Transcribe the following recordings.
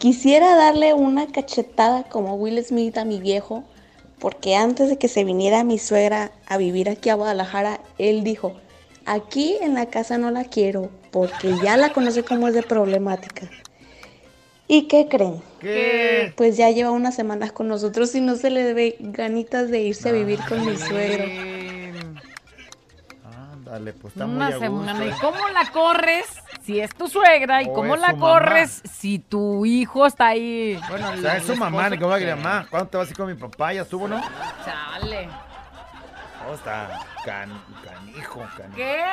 Quisiera darle una cachetada como Will Smith a mi viejo, porque antes de que se viniera mi suegra a vivir aquí a Guadalajara, él dijo, aquí en la casa no la quiero, porque ya la conoce como es de problemática. ¿Y qué creen? ¿Qué? Pues ya lleva unas semanas con nosotros y no se le ve ganitas de irse a vivir con mi suegro. Ándale, pues está muy Una a gusto. semana. ¿Y cómo la corres si es tu suegra? ¿Y O cómo la mamá. corres si tu hijo está ahí? Bueno, O sea, es su mamá, ni cómo va a mamá, ¿cuándo te vas a ir con mi papá? ¿Ya estuvo, no? Chale. Oh, está can, canijo, canijo. ¿Qué?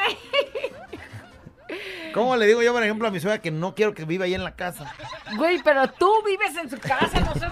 ¿Cómo le digo yo, por ejemplo, a mi suegra que no quiero que viva ahí en la casa? Güey, pero tú vives en su casa, no seas.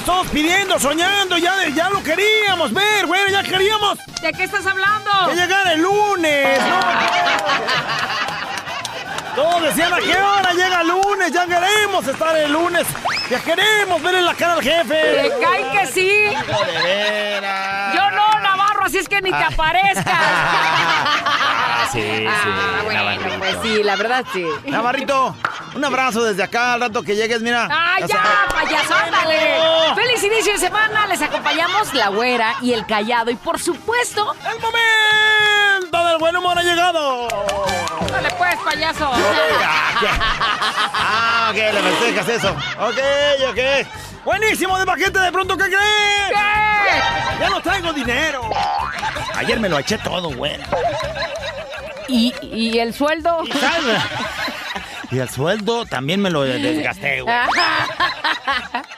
Estábamos todos pidiendo, soñando, ya, ya lo queríamos ver, güey, ya queríamos ¿De qué estás hablando? que llegara el lunes, ¿no? Todos decían, ¿a qué hora llega el lunes? Ya queremos estar el lunes, ya queremos verle la cara al jefe. ¿Te cae que sí? De veras. Yo no, así es que ni te aparezcas. Ah, sí, sí, Ah, bueno, Navarrito. pues sí, la verdad sí. Navarrito, un abrazo desde acá al rato que llegues, mira. ¡Ah, ya, payaso, ándale! ¡Feliz inicio de semana! Les acompañamos la güera y el callado. Y por supuesto, ¡El momento del buen humor ha llegado! ¡dale pues, payaso! Ah, ok, le festejas eso. Ok, ok. Buenísimo de paquete, de pronto, ¿qué crees? ¿Qué? Ya no traigo dinero. Ayer me lo eché todo, güey. ¿Y, y el sueldo? ¿Sabes? Y el sueldo también me lo desgasté, güey.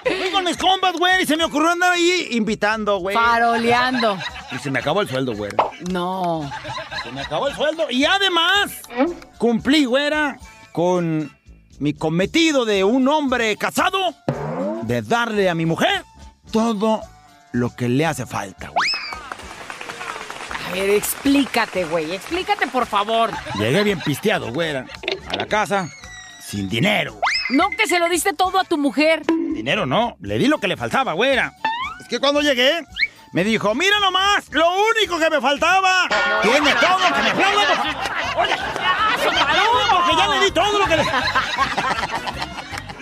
Fui con mis compas, güey, y se me ocurrió andar ahí invitando, güey. Faroleando. Y se me acabó el sueldo, güey. No. Se me acabó el sueldo. Y además, cumplí, güera, con mi cometido de un hombre casado de darle a mi mujer todo lo que le hace falta, güey. A ver, explícate, güey. Explícate, por favor. Llegué bien pisteado, güera, a la casa sin dinero. No que se lo diste todo a tu mujer. Dinero no, le di lo que le faltaba, güera. Es que cuando llegué, me dijo, mira nomás, lo único que me faltaba. Tiene todo lo que me falta. Oye, porque ya le di todo lo que le...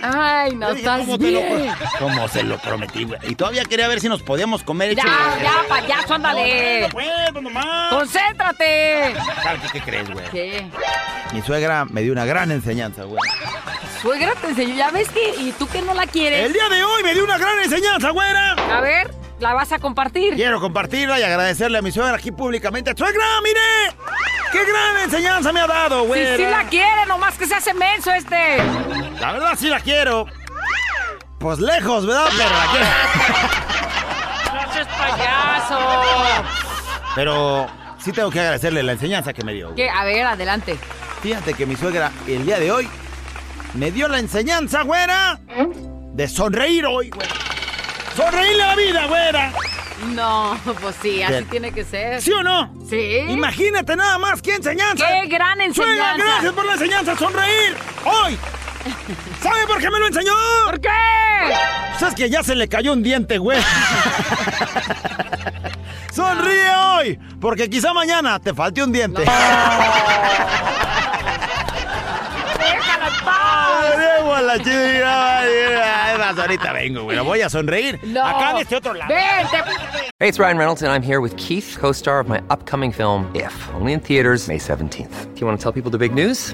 Ay, no dije, estás ¿cómo te lo bien. pro- ¿Cómo se lo prometí, güey? Y todavía quería ver si nos podíamos comer Ya, hecho- ya, payaso, ándale. No, pues, pues, nomás. Concéntrate. ¿Sabes ¿Qué crees, güey? ¿Qué? Mi suegra me dio una gran enseñanza, güey. Suegra te enseñó, ya ves que, y tú que no la quieres. El día de hoy me dio una gran enseñanza, güera. A ver, la vas a compartir. Quiero compartirla y agradecerle a mi suegra aquí públicamente. ¡Suegra, mire! ¡Qué gran enseñanza me ha dado, Sí, güey! sí la quiere, nomás que se hace menso este. La verdad sí la quiero. Pues lejos, ¿verdad? Pero la quiero. No seas payaso. Pero sí tengo que agradecerle la enseñanza que me dio. güey. ¿Qué? A ver, adelante. Fíjate que mi suegra el día de hoy me dio la enseñanza, güera, de sonreír hoy, güera. Sonreírle a la vida, güera. No, pues sí, así Bien. tiene que ser. ¿Sí o no? Sí. Imagínate nada más qué enseñanza. ¡Qué gran enseñanza! gracias por la enseñanza, sonreír. Hoy. ¿Sabe por qué me lo enseñó? ¿Por qué? Pues es que ya se le cayó un diente, güey. Sonríe hoy, porque quizá mañana te falte un diente. ¡Déjala Tenemos la chida. Ay, ahorita vengo, güey. Voy a sonreír. No. Acá de este otro lado. Vente. Hey, it's Ryan Reynolds, and I'm here with Keith, co star of my upcoming film, If, only in theaters, May 17th. Do you want to tell people the big news?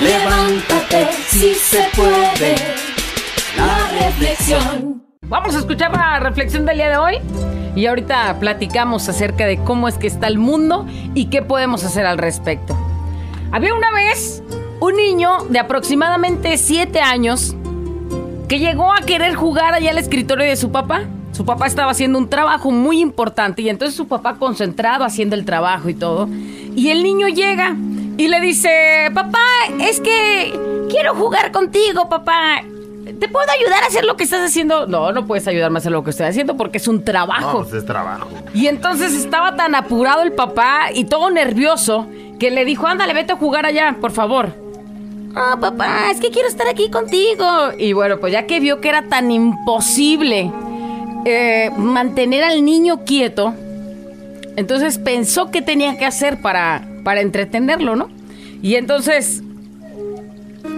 levántate, si se puede. La reflexión. Vamos a escuchar la reflexión del día de hoy y ahorita platicamos acerca de cómo es que está el mundo y qué podemos hacer al respecto. Había una vez un niño de aproximadamente 7 años que llegó a querer jugar allá al escritorio de su papá. Su papá estaba haciendo un trabajo muy importante y entonces su papá concentrado haciendo el trabajo y todo. Y el niño llega y le dice, papá, es que quiero jugar contigo, papá. ¿Te puedo ayudar a hacer lo que estás haciendo? No, no puedes ayudarme a hacer lo que estoy haciendo porque es un trabajo. No, pues es trabajo. Y entonces estaba tan apurado el papá y todo nervioso que le dijo, ándale, vete a jugar allá, por favor. Ah, papá, es que quiero estar aquí contigo. Y bueno, pues ya que vio que era tan imposible eh, mantener al niño quieto, entonces pensó qué tenía que hacer para, para entretenerlo, ¿no? Y entonces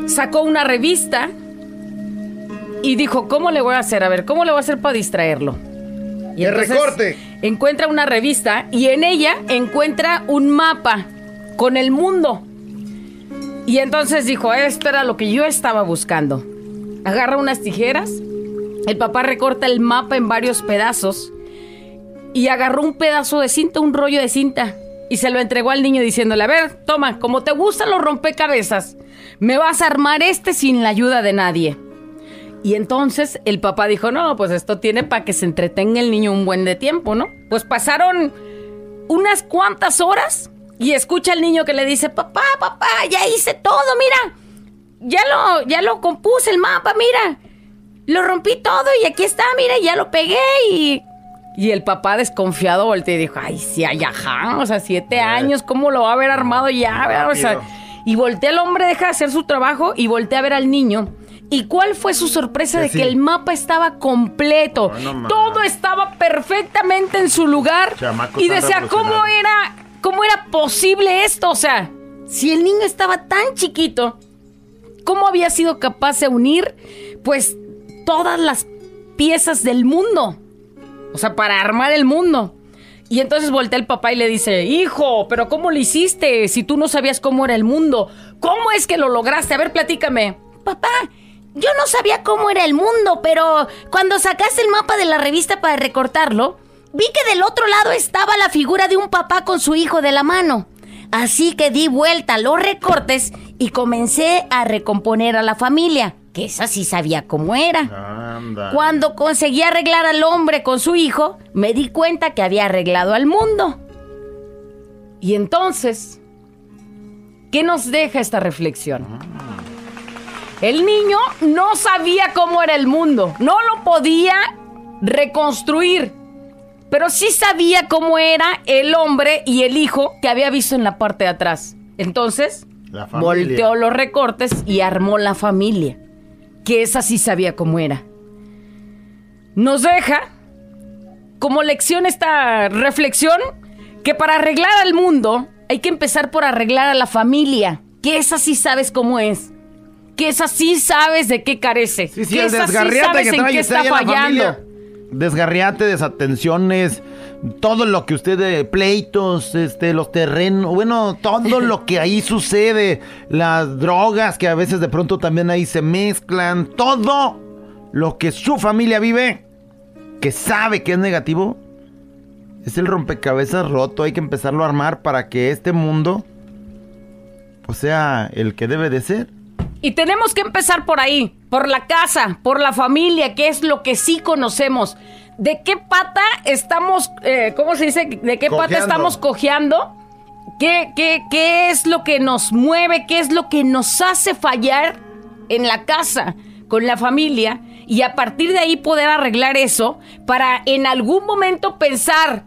sacó una revista y dijo, ¿cómo le voy a hacer? A ver, ¿cómo le voy a hacer para distraerlo? Y ¡Que recorte! Encuentra una revista y en ella encuentra un mapa con el mundo. Y entonces dijo, esto era lo que yo estaba buscando. Agarra unas tijeras, el papá recorta el mapa en varios pedazos y agarró un pedazo de cinta, un rollo de cinta, y se lo entregó al niño diciéndole, a ver, toma, como te gustan los rompecabezas, me vas a armar este sin la ayuda de nadie. Y entonces el papá dijo, no, pues esto tiene para que se entretenga el niño un buen de tiempo, ¿no? Pues pasaron unas cuantas horas y escucha al niño que le dice, papá, papá, ya hice todo, mira, ya lo, ya lo compuse el mapa, mira, lo rompí todo y aquí está, mira, ya lo pegué y... Y el papá desconfiado volteó y dijo, ay, sí, ay, ajá, o sea, siete años, ¿cómo lo va a haber armado ya? O sea, y voltea el hombre, deja de hacer su trabajo y voltea a ver al niño. ¿Y cuál fue su sorpresa de sí. que el mapa estaba completo? No, no Todo estaba perfectamente en su lugar. Chamaco y decía, ¿cómo revolucionario". era, cómo era posible esto? O sea, si el niño estaba tan chiquito, ¿cómo había sido capaz de unir, pues, todas las piezas del mundo? O sea, para armar el mundo. Y entonces voltea el papá y le dice, hijo, pero ¿cómo lo hiciste si tú no sabías cómo era el mundo? ¿Cómo es que lo lograste? A ver, platícame. Papá, yo no sabía cómo era el mundo, pero cuando sacaste el mapa de la revista para recortarlo, vi que del otro lado estaba la figura de un papá con su hijo de la mano. Así que di vuelta los recortes y comencé a recomponer a la familia, que esa sí sabía cómo era. Anda. Cuando conseguí arreglar al hombre con su hijo, me di cuenta que había arreglado al mundo. Y entonces, ¿qué nos deja esta reflexión? El niño no sabía cómo era el mundo, no lo podía reconstruir, pero sí sabía cómo era el hombre y el hijo que había visto en la parte de atrás. Entonces, volteó los recortes y armó la familia, que esa sí sabía cómo era. Nos deja como lección esta reflexión que para arreglar al mundo hay que empezar por arreglar a la familia, que esa sí sabes cómo es. Que esa sí sabes de qué carece. Sí, sí, que el esa sí desgarriate sabes que en qué está fallando. familia. Desgarriate, desatenciones, todo lo que usted, pleitos, este, los terrenos, bueno, todo lo que ahí sucede, las drogas que a veces de pronto también ahí se mezclan, todo lo que su familia vive, que sabe que es negativo, es el rompecabezas roto, hay que empezarlo a armar para que este mundo, pues sea el que debe de ser. Y tenemos que empezar por ahí, por la casa, por la familia, que es lo que sí conocemos. ¿De qué pata estamos, eh, cómo se dice? ¿De qué pata Cojeando. estamos cojeando? ¿Qué, qué, ¿Qué es lo que nos mueve? ¿Qué es lo que nos hace fallar en la casa, con la familia? Y a partir de ahí poder arreglar eso para en algún momento pensar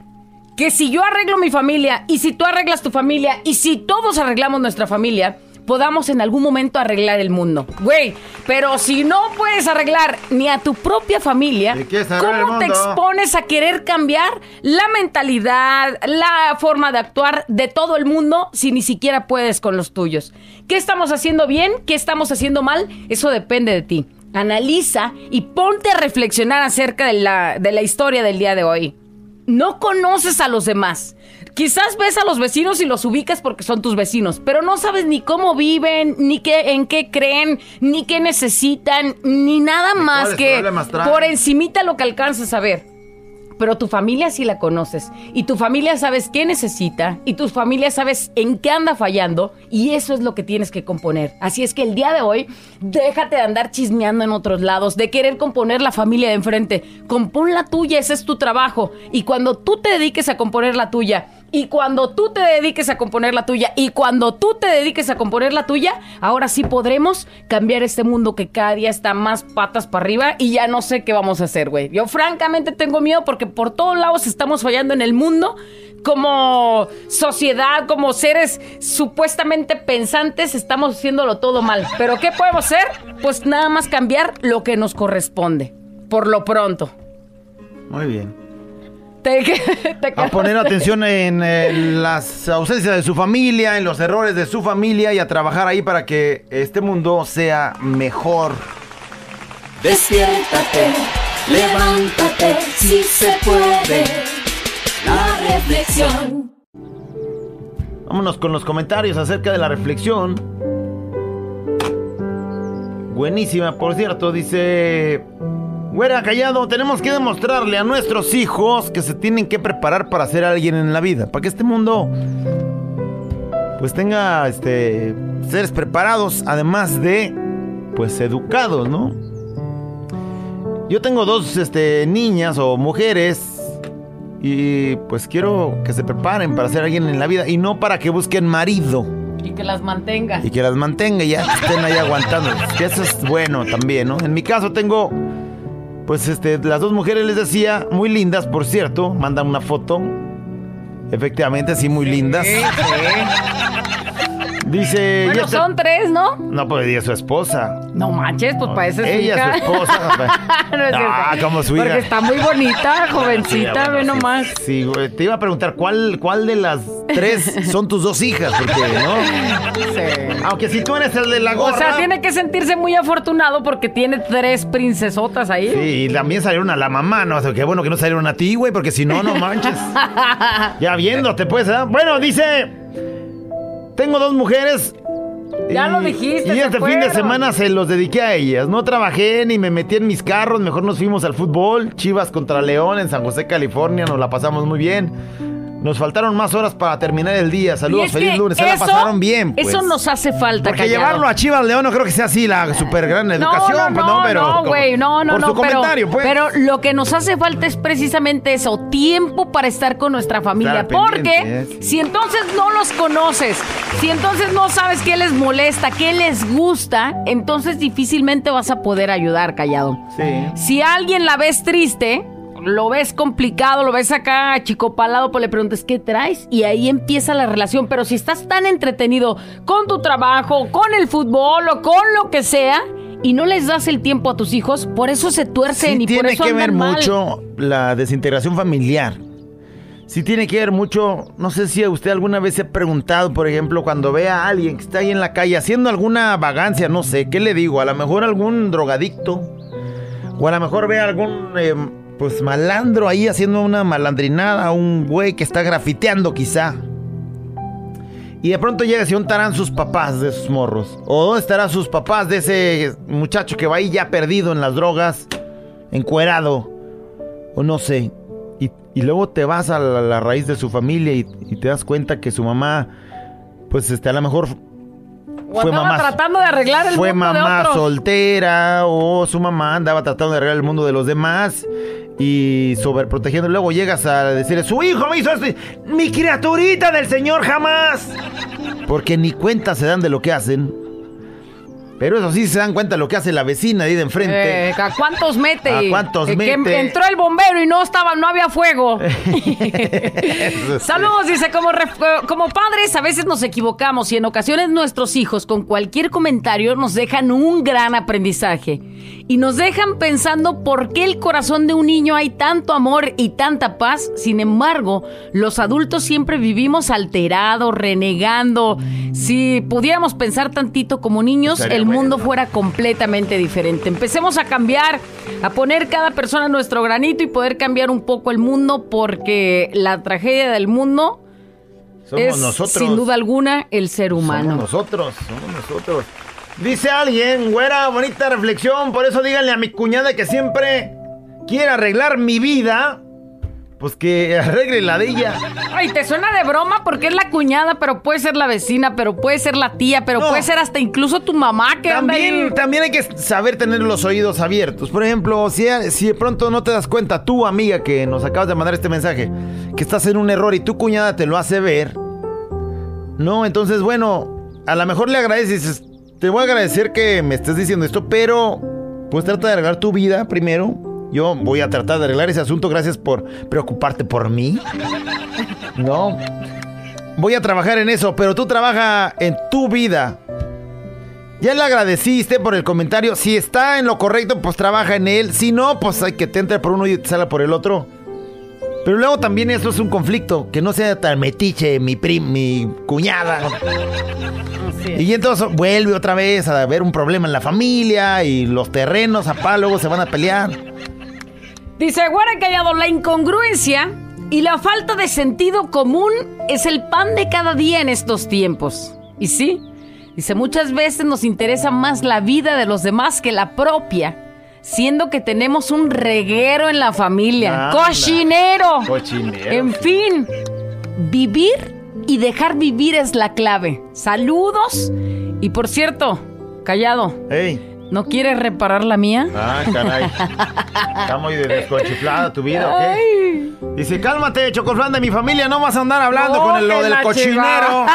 que si yo arreglo mi familia y si tú arreglas tu familia y si todos arreglamos nuestra familia, podamos en algún momento arreglar el mundo. Güey, pero si no puedes arreglar ni a tu propia familia, ¿Y quieres arreglar ¿cómo te expones a querer cambiar la mentalidad, la forma de actuar de todo el mundo si ni siquiera puedes con los tuyos? ¿Qué estamos haciendo bien? ¿Qué estamos haciendo mal? Eso depende de ti. Analiza y ponte a reflexionar acerca de la, de la historia del día de hoy no conoces a los demás. Quizás ves a los vecinos y los ubicas porque son tus vecinos, pero no sabes ni cómo viven, ni qué, en qué creen, ni qué necesitan, ni nada más que por encimita lo que alcanzas a ver. Pero tu familia sí la conoces. Y tu familia sabes qué necesita. Y tu familia sabes en qué anda fallando. Y eso es lo que tienes que componer. Así es que el día de hoy, déjate de andar chismeando en otros lados. De querer componer la familia de enfrente. Compón la tuya, ese es tu trabajo. Y cuando tú te dediques a componer la tuya. Y cuando tú te dediques a componer la tuya. Y cuando tú te dediques a componer la tuya. Ahora sí podremos cambiar este mundo que cada día está más patas para arriba. Y ya no sé qué vamos a hacer, güey. Yo francamente tengo miedo porque por todos lados estamos fallando en el mundo. Como sociedad, como seres supuestamente pensantes, estamos haciéndolo todo mal. Pero ¿qué podemos hacer? Pues nada más cambiar lo que nos corresponde. Por lo pronto. Muy bien. Te, te A poner atención en eh, las ausencias de su familia, en los errores de su familia y a trabajar ahí para que este mundo sea mejor. Despiértate, levántate, si se puede. La reflexión. Vámonos con los comentarios acerca de la reflexión. Buenísima, por cierto, dice... Güera Callado, tenemos que demostrarle a nuestros hijos que se tienen que preparar para ser alguien en la vida, para que este mundo pues tenga este seres preparados, además de pues educados, ¿no? Yo tengo dos este, niñas o mujeres y pues quiero que se preparen para ser alguien en la vida y no para que busquen marido Y que las mantenga. y que las mantenga y ya estén ahí aguantando. Que eso es bueno también, ¿no? En mi caso tengo, pues este, las dos mujeres les decía, muy lindas, por cierto, mandan una foto. Efectivamente, sí, muy lindas. Dice, Bueno, está- son tres, ¿no? No, pues ella es su esposa. No manches, pues parece su Ella, hija. su esposa. no es Ah, como su Porque hija. está muy bonita, jovencita, Sí, ve bueno, nomás. Sí, güey. Te iba a preguntar, ¿cuál, ¿cuál de las tres son tus dos hijas? Porque, ¿no? Sí. Aunque si tú eres el de la O gorra... sea, tiene que sentirse muy afortunado porque tiene tres princesotas ahí. Sí, y también salieron a la mamá, ¿no? O sea, qué bueno que no salieron a ti, güey, porque si no, no manches. ya viéndote, pues, ¿eh? Bueno, dice... Tengo dos mujeres... Ya lo dijiste, Y este fin de semana se los dediqué a ellas. No trabajé ni me metí en mis carros. Mejor nos fuimos al fútbol. Chivas contra León en San José, California. Nos la pasamos muy bien. Nos faltaron más horas para terminar el día. Saludos, feliz lunes. Se la eso- pasaron bien, pues. Eso nos hace falta, Porque Callado. llevarlo a Chivas León no creo que sea así la super gran educación, no, pues no, no, pero. no, güey, no, no, por no, su pero, comentario, pues. pero lo que nos hace falta es precisamente eso, tiempo para estar con nuestra familia, porque eh, sí. si entonces no los conoces, si entonces no sabes qué les molesta, qué les gusta, entonces difícilmente vas a poder ayudar, callado. Sí. Si a alguien la ves triste, lo ves complicado, lo ves acá achicopalado, pues le preguntas qué traes y ahí empieza la relación. Pero si estás tan entretenido con tu trabajo, con el fútbol o con lo que sea y no les das el tiempo a tus hijos, por eso se tuercen Sí y por tiene eso que andan ver mal. mucho la desintegración familiar. Sí tiene que ver mucho, no sé si usted alguna vez se ha preguntado, por ejemplo, cuando ve a alguien que está ahí en la calle haciendo alguna vagancia, no sé, ¿qué le digo? A lo mejor algún drogadicto, o a lo mejor ve a algún, eh, pues, malandro ahí haciendo una malandrinada, un güey que está grafiteando quizá. Y de pronto llega y se untarán sus papás de esos morros. O dónde estarán sus papás de ese muchacho que va ahí ya perdido en las drogas, encuerado, o no sé. Y, y luego te vas a la, la raíz de su familia y, y te das cuenta que su mamá, pues este, a lo mejor O fue mamá, tratando de arreglar el fue mundo de mamá otros. soltera o su mamá andaba tratando de arreglar el mundo de los demás y sobreprotegiendo. Luego llegas a decirle, su hijo me hizo esto. Mi criaturita del Señor jamás. Porque ni cuenta se dan de lo que hacen. Pero eso sí se dan cuenta lo que hace la vecina ahí de enfrente. Eh, ¿A cuántos mete? ¿A cuántos Eh, que mete? entró el bombero y no estaba, no había fuego. Sí. Saludos, dice, como, como padres a veces nos equivocamos y en ocasiones nuestros hijos con cualquier comentario nos dejan un gran aprendizaje y nos dejan pensando por qué el corazón de un niño hay tanto amor y tanta paz. Sin embargo, los adultos siempre vivimos alterados, renegando. Si pudiéramos pensar tantito como niños, el. Mundo fuera completamente diferente. Empecemos a cambiar, a poner cada persona nuestro granito y poder cambiar un poco el mundo porque la tragedia del mundo Somos es nosotros. sin duda alguna el ser humano. Somos nosotros, somos nosotros. Dice alguien, güera, bonita reflexión, por eso díganle a mi cuñada que siempre quiere arreglar mi vida, pues que arregle la de ella. Ay, te suena de broma porque es la cuñada, pero puede ser la vecina, pero puede ser la tía, pero No. puede ser hasta incluso tu mamá que anda También, ahí. también hay que saber tener los oídos abiertos. Por ejemplo, si, si de pronto no te das cuenta, tú amiga que nos acabas de mandar este mensaje, que estás en un error y tu cuñada te lo hace ver, no, entonces bueno, a lo mejor le agradeces, te voy a agradecer que me estés diciendo esto, pero pues trata de arreglar tu vida primero. Yo voy a tratar de arreglar ese asunto, gracias por preocuparte por mí. No. Voy a trabajar en eso, pero tú trabaja en tu vida. Ya le agradeciste por el comentario. Si está en lo correcto, pues trabaja en él. Si no, pues hay que te entre por uno y te salga por el otro. Pero luego también eso es un conflicto. Que no sea tan metiche mi prim, mi cuñada. Y entonces vuelve otra vez a haber un problema en la familia y los terrenos a luego se van a pelear. Dice Guara Callado, la incongruencia y la falta de sentido común es el pan de cada día en estos tiempos. Y sí, dice, muchas veces nos interesa más la vida de los demás que la propia, siendo que tenemos un reguero en la familia. Anda. ¡Cochinero! Cochinero, En fin, vivir y dejar vivir es la clave. Saludos. Y por cierto, Callado. ¿No quieres reparar la mía? Ah, caray. Está muy desconchiflada tu vida, ¿ok? Dice, cálmate, Chocoflan, de mi familia, no vas a andar hablando No, con el- lo del cochinero.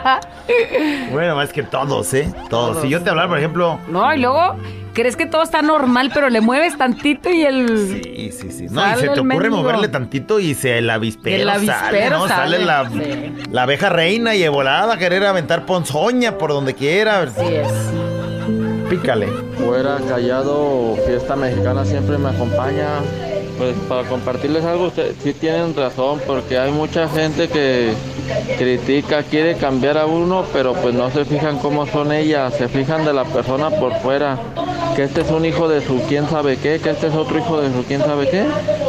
bueno, es que todos, ¿eh? Todos. Si yo te hablar, por ejemplo... No, y luego crees que todo está normal, pero le mueves tantito y el. Sí, sí, sí. No, y se te ocurre mendigo. moverle tantito y se el avispero, El avispero sale, ¿no? Sale, sale, la, sí. la abeja reina y volada a querer aventar ponzoña por donde quiera. Así es. Pícale. Fuera callado, fiesta mexicana siempre me acompaña. Pues para compartirles algo, sí tienen razón, porque hay mucha gente que critica, quiere cambiar a uno, pero pues no se fijan cómo son ellas, se fijan de la persona por fuera. Que este es un hijo de su quién sabe qué, que este es otro hijo de su quién sabe qué,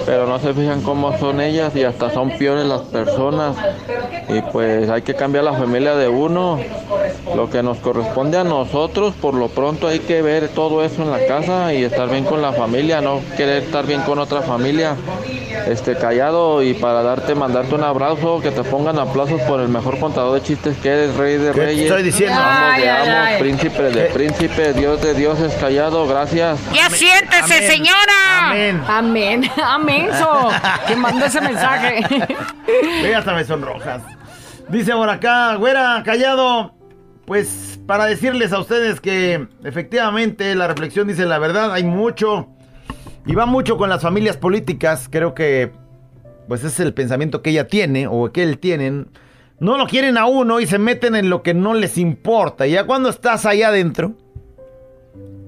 pero no se fijan cómo son ellas y hasta son peores las personas. Y pues hay que cambiar la familia de uno. Lo que nos corresponde a nosotros, por lo pronto hay que ver todo eso en la casa y estar bien con la familia, no querer estar bien con otra familia. Este callado y para darte, mandarte un abrazo, que te pongan aplausos por el mejor contador de chistes que eres, rey de ¿Qué te reyes. estoy diciendo? Amos de ay. príncipe de príncipe, Dios de dioses, callado, gracias. ¡Ya siéntese, Amén. señora! Amén. Amén. Amén, so, que mandó ese mensaje. Ve, hasta me sonrojas. Dice por acá, güera, callado. Pues para decirles a ustedes que efectivamente la reflexión dice la verdad, hay mucho Y va mucho con las familias políticas. Creo que, pues, es el pensamiento que ella tiene o que él tienen. No lo quieren a uno y se meten en lo que no les importa. Y ya cuando estás ahí adentro,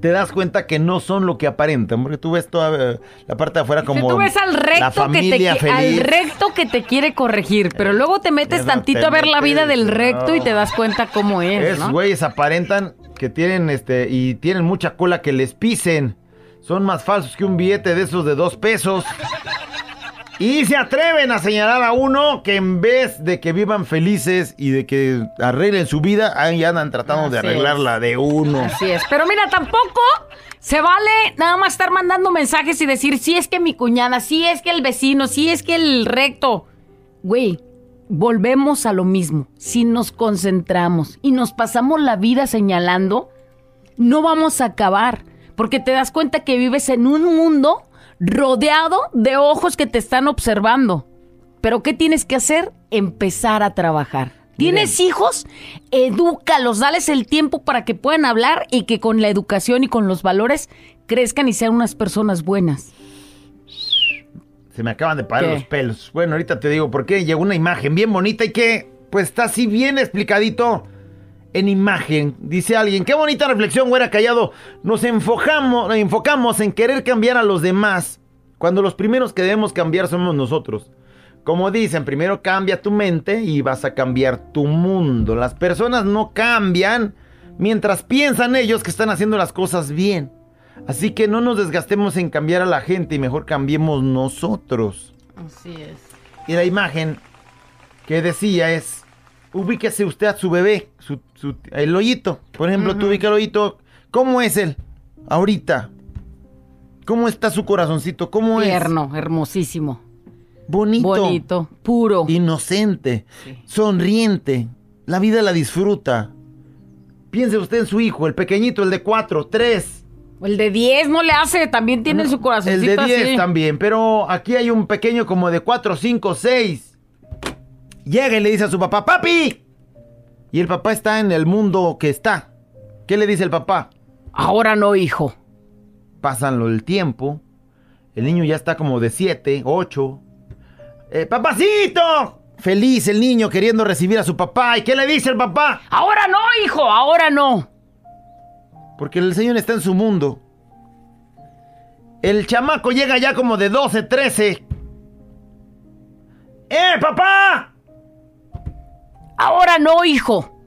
te das cuenta que no son lo que aparentan. Porque tú ves toda eh, la parte de afuera como. Si tú ves al la recto, que te, familia qui- al feliz. recto que te quiere corregir, pero luego te metes tantito te a ver la vida del recto y te das cuenta cómo es, Es, ¿no? güeyes aparentan que tienen este y tienen mucha cola que les pisen. Son más falsos que un billete de esos de dos pesos. Y se atreven a señalar a uno que en vez de que vivan felices y de que arreglen su vida, ahí andan tratando de arreglar la de uno. Así es. Pero mira, tampoco se vale nada más estar mandando mensajes y decir, sí es que mi cuñada, sí es que el vecino, sí es que el recto. Güey, volvemos a lo mismo. Si nos concentramos y nos pasamos la vida señalando, no vamos a acabar. Porque te das cuenta que vives en un mundo rodeado de ojos que te están observando. Pero ¿qué tienes que hacer? Empezar a trabajar. ¿Tienes hijos? Edúcalos, dales el tiempo para que puedan hablar y que con la educación y con los valores crezcan y sean unas personas buenas. Se me acaban de parar ¿Qué? los pelos. Bueno, ahorita te digo por qué. Llegó una imagen bien bonita y que, pues está así bien explicadito en imagen. Dice alguien, qué bonita reflexión, güera callado. Nos enfocamos, enfocamos en querer cambiar a los demás cuando los primeros que debemos cambiar somos nosotros. Como dicen, primero cambia tu mente y vas a cambiar tu mundo. Las personas no cambian mientras piensan ellos que están haciendo las cosas bien. Así que no nos desgastemos en cambiar a la gente y mejor cambiemos nosotros. Así es. Y la imagen que decía es, ubíquese usted a su bebé, su, su- el hoyito. Por ejemplo, tú ubica el hoyito. ¿Cómo es él ahorita? ¿Cómo está su corazoncito? ¿Cómo Tierno, hermosísimo. es? Bonito. Bonito, puro. Inocente. Sonriente. La vida la disfruta. Piense usted en su hijo, el pequeñito, el de cuatro, tres. El de 10 no le hace, también tiene su El corazoncito de 10 así. también, pero aquí hay un pequeño como de 4, 5, 6. Llega y le dice a su papá, papi. Y el papá está en el mundo que está. ¿Qué le dice el papá? Ahora no, hijo. Pasan lo el tiempo. El niño ya está como de 7, 8. Eh, ¡Papacito! Feliz el niño queriendo recibir a su papá. ¿Y qué le dice el papá? Ahora no, hijo, ahora no. Porque el señor está en su mundo. El chamaco llega ya como de 12, 13. ¡Eh, papá! Ahora no, hijo.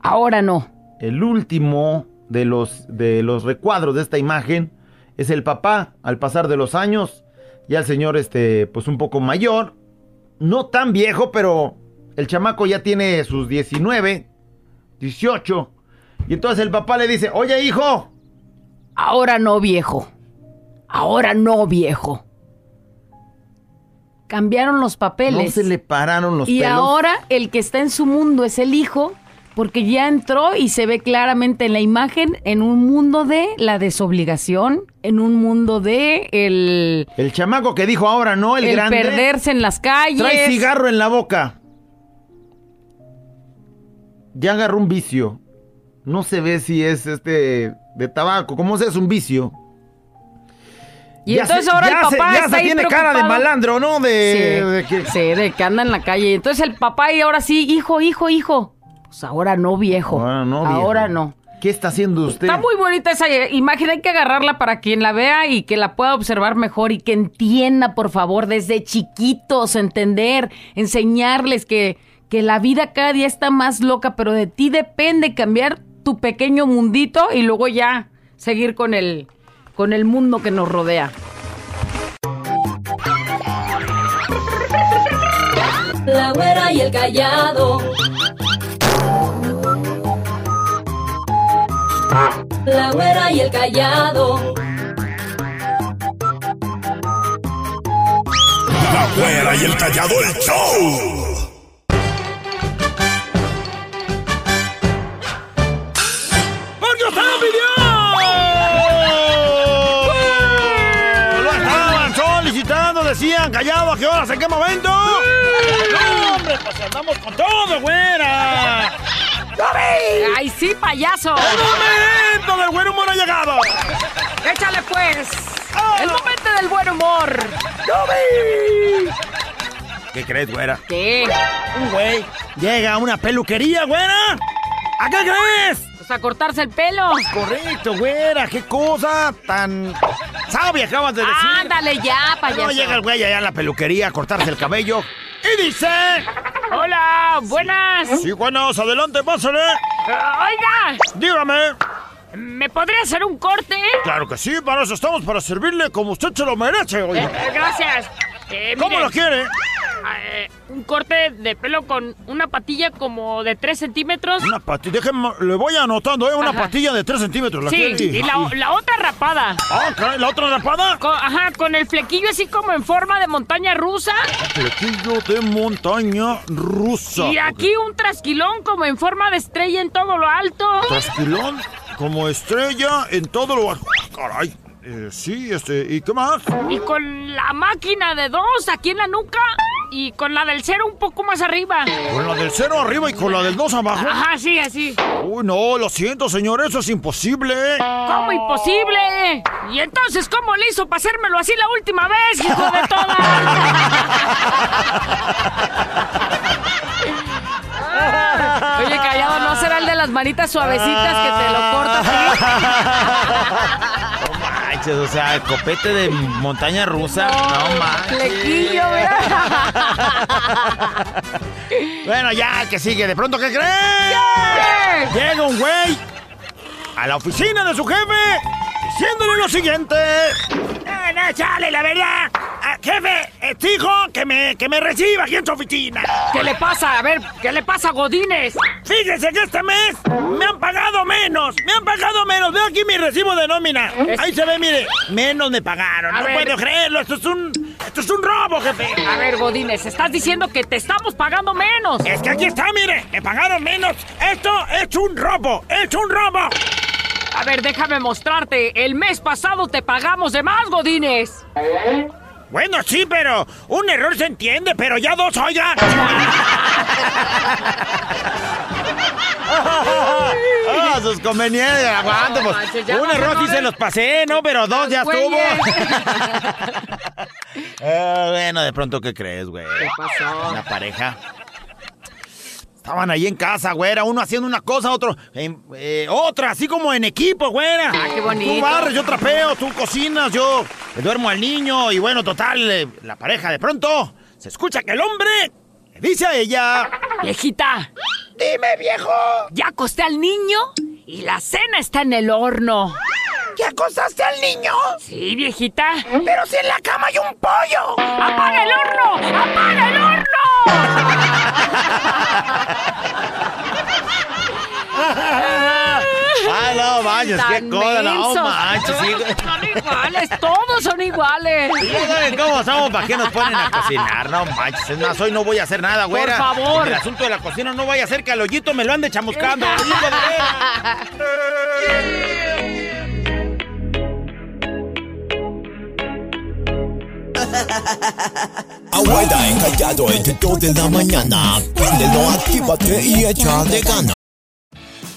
Ahora no. El último de los, de los recuadros de esta imagen es el papá al pasar de los años. Ya el señor, este, pues un poco mayor. No tan viejo, pero el chamaco ya tiene sus 19, 18. Y entonces el papá le dice, oye hijo, Ahora no, viejo. Ahora no, viejo. Cambiaron los no papeles. se le pararon los y pelos. ahora el que está en su mundo es el hijo, porque ya entró y se ve claramente en la imagen en un mundo de la desobligación, en un mundo de el, El chamaco que dijo ahora no, el, el grande. perderse en las calles. Trae cigarro en la boca. Ya agarró un vicio. No se ve si es este de tabaco. ¿Cómo se es un vicio? Y Ya entonces se- ahora el se- papá ya está se tiene cara de malandro, ¿no? De, Sí, de que- sí, de que anda en la calle. Entonces el papá y ahora sí, hijo, hijo, hijo. Pues ahora no, viejo. Ahora no, viejo. Ahora no. ¿Qué está haciendo usted? Está muy bonita esa imagen, hay que agarrarla para quien la vea y que la pueda observar mejor y que entienda, por favor, desde chiquitos, entender, enseñarles que, que la vida cada día está más loca, pero de ti depende cambiar tu pequeño mundito y luego ya seguir con el, con el mundo que nos rodea. La güera y el callado. La güera y el callado. La güera y el callado el show. ¡Porque usted lo ¿a qué horas, en qué momento? ¡No, hombre, pues andamos con todo, güera! ¡Ay, sí, payaso! ¡El momento del buen humor ha llegado! ¡Échale pues! El momento del buen humor. ¿Qué crees, güera? ¿Qué? Un güey llega a una peluquería, güera. ¿A qué crees? Pues a cortarse el pelo. Correcto, güera. Qué cosa tan sabia acabas de decir. Ándale ya, payaso. No llega el güey allá a la peluquería a cortarse el cabello y dice... Hola, buenas. Sí, buenas, adelante, pásale. Ah, Oiga, Dígame. ¿me podría hacer un corte? Claro que sí, para eso estamos, para servirle como usted se lo merece, oye. Eh, eh, gracias. Eh, ¿Cómo lo quiere? eh, un corte de pelo con una patilla como de 3 centímetros. Una patilla, déjeme, le voy anotando, ¿eh? Una Ajá. patilla de 3 centímetros. ¿la Sí, quiere? y la, la otra rapada. Ah, caray, ¿la otra rapada? Con- ajá, con el flequillo así como en forma de montaña rusa. Flequillo de montaña rusa. Y aquí un trasquilón como en forma de estrella en todo lo alto. Trasquilón como estrella en todo lo... Caray. Eh, sí, este, ¿y qué más? Y con la máquina de dos aquí en la nuca. Y con la del cero un poco más arriba. Con la del cero arriba y con la del dos abajo. Ajá, sí, así. Uy, no, lo siento, señor, eso es imposible. ¿Cómo imposible? ¿Y entonces cómo le hizo para hacérmelo así la última vez, hijo de toda? Oye, callado, ¿no será el de las manitas suavecitas que te lo corta así? No manches, o sea, copete de montaña rusa. No, manches. Flequillo. Bueno, ya, que sigue. ¿De pronto qué crees? Llega un güey a la oficina de su jefe diciéndole lo siguiente. Eh, no, chale, la verdad. Jefe, exijo que me, que me reciba aquí en su oficina. ¿Qué le pasa? A ver, ¿qué le pasa a Godínez? Fíjese que este mes me han pagado menos. Me han pagado menos. Veo aquí mi recibo de nómina. Ahí se ve, mire. Menos me pagaron. A no ver. puedo creerlo. Esto es un. Esto es un robo, jefe. A ver, Godínez, estás diciendo que te estamos pagando menos. Es que aquí está, mire. Me pagaron menos. Esto es un robo. Es un robo. A ver, déjame mostrarte. El mes pasado te pagamos de más, Godínez. Bueno, sí, pero un error se entiende, pero ya dos, oiga. Ah, sus conveniencias, aguante, pues. manches, ya Un no, error sí se los pasé, ¿no? Pero dos ya estuvo. Eh, bueno, de pronto, ¿qué crees, güey? ¿Qué pasó? Una pareja. Estaban ahí en casa, güera, uno haciendo una cosa, otro, en- eh, otra, así como en equipo, güera. Ah, qué bonito. Tú barres, yo trapeo, tú cocinas, yo duermo al niño y bueno, total, eh, la pareja de pronto se escucha que el hombre le dice a ella, Viejita, dime viejo, ya acosté al niño y la cena está en el horno. ¿Ya acostaste al niño? Sí, viejita. Pero si en la cama hay un pollo. ¡Apaga el horno! ¡Apaga el horno! Ah, no manches, qué cosa, no manches, sí. Son iguales, todos son iguales. Ya saben cómo somos, ¿para qué nos ponen a cocinar? No manches, es más, hoy no voy a hacer nada, güera. Por favor. En el asunto de la cocina no vaya a ser que al hoyito me lo ande chamuscando. Abuela encallado entre 2 de la mañana. Préndelo, actívate y echa de gana.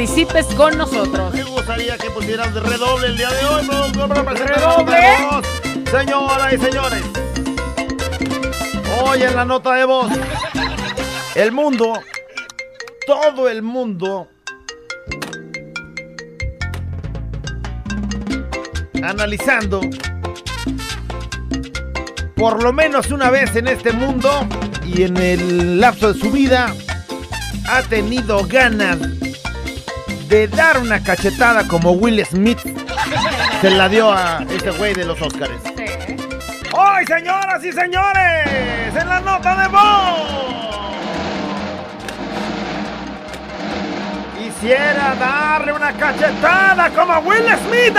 Participes con nosotros. Me gustaría que pusieras de redoble el día de hoy. ¿Redoble? Señoras y señores. Hoy en la nota de voz. El mundo, todo el mundo, analizando por lo menos una vez en este mundo y en el lapso de su vida ha tenido ganas de dar una cachetada como Will Smith se la dio a ese güey de los Oscars. Hoy, señoras y señores, en la nota de voz. Quisiera darle una cachetada como a Will Smith.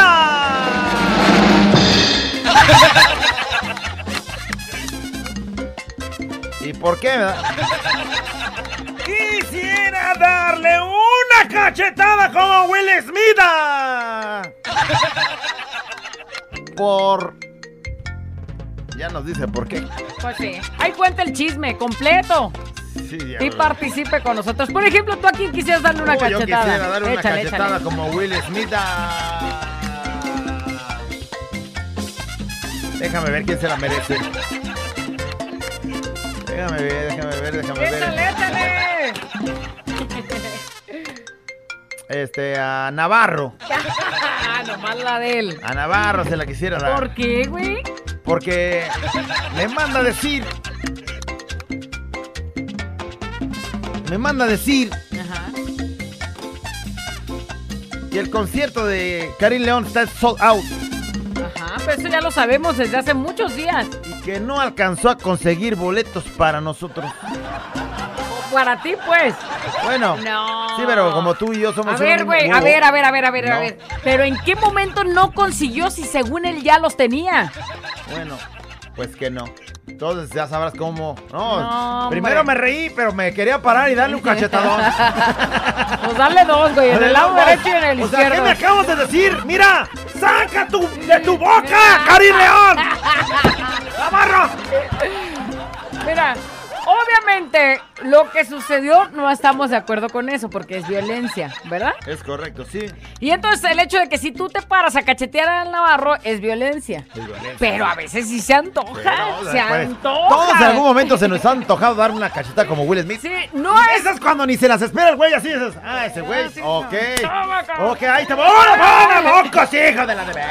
¿Y por qué? Quisiera darle una cachetada como Will Smith. Por... Ya nos dice por qué. Pues sí. Ahí cuenta el chisme completo. Sí, ya Y participe con nosotros. Por ejemplo, tú a quién quisieras darle una Oh, yo cachetada. quisiera darle una Échale, cachetada échale. como Will Smith. Déjame ver quién se la merece. Déjame ver, déjame ver, déjame ver. Échale, échale. Este, a Navarro. Nomás la de él. A Navarro se la quisiera dar. ¿Por qué, güey? Porque me manda a decir. Me manda a decir Ajá. que el concierto de Karim León está sold out Ajá, pero eso ya lo sabemos desde hace muchos días. y que no alcanzó a conseguir boletos para nosotros. Para ti, pues. Bueno, No. sí, pero como tú y yo somos A ver, güey, a ver, a ver, a ver, a ver, a No. ver. Pero ¿en qué momento no consiguió si según él ya los tenía? Bueno, pues que no. Entonces ya sabrás cómo. No, No, primero me reí, pero me quería parar y darle un cachetadón. Pues dale dos, güey, en el lado derecho y en el o sea, ¿qué izquierdo. me acabas de decir? ¡Mira! ¡Saca tu, de tu boca, Karim León! ¡Navarro! Mira, obviamente lo que sucedió no estamos de acuerdo con eso porque es violencia, ¿verdad? Es correcto, sí. Y entonces el hecho de que si tú te paras a cachetear al Navarro es violencia. Es violencia. Pero a veces sí se antoja, Pero, se pues, antoja. Todos en algún momento se nos ha antojado dar una cacheta como Will Smith. Sí, no Y es... Esas cuando ni se las espera el güey así. Esas. Ah, ese güey. sí, ok. Toma, cabrón. Ok, ahí te voy. ¡Ahora, ¡Vámonos, mocos, hijo de la de!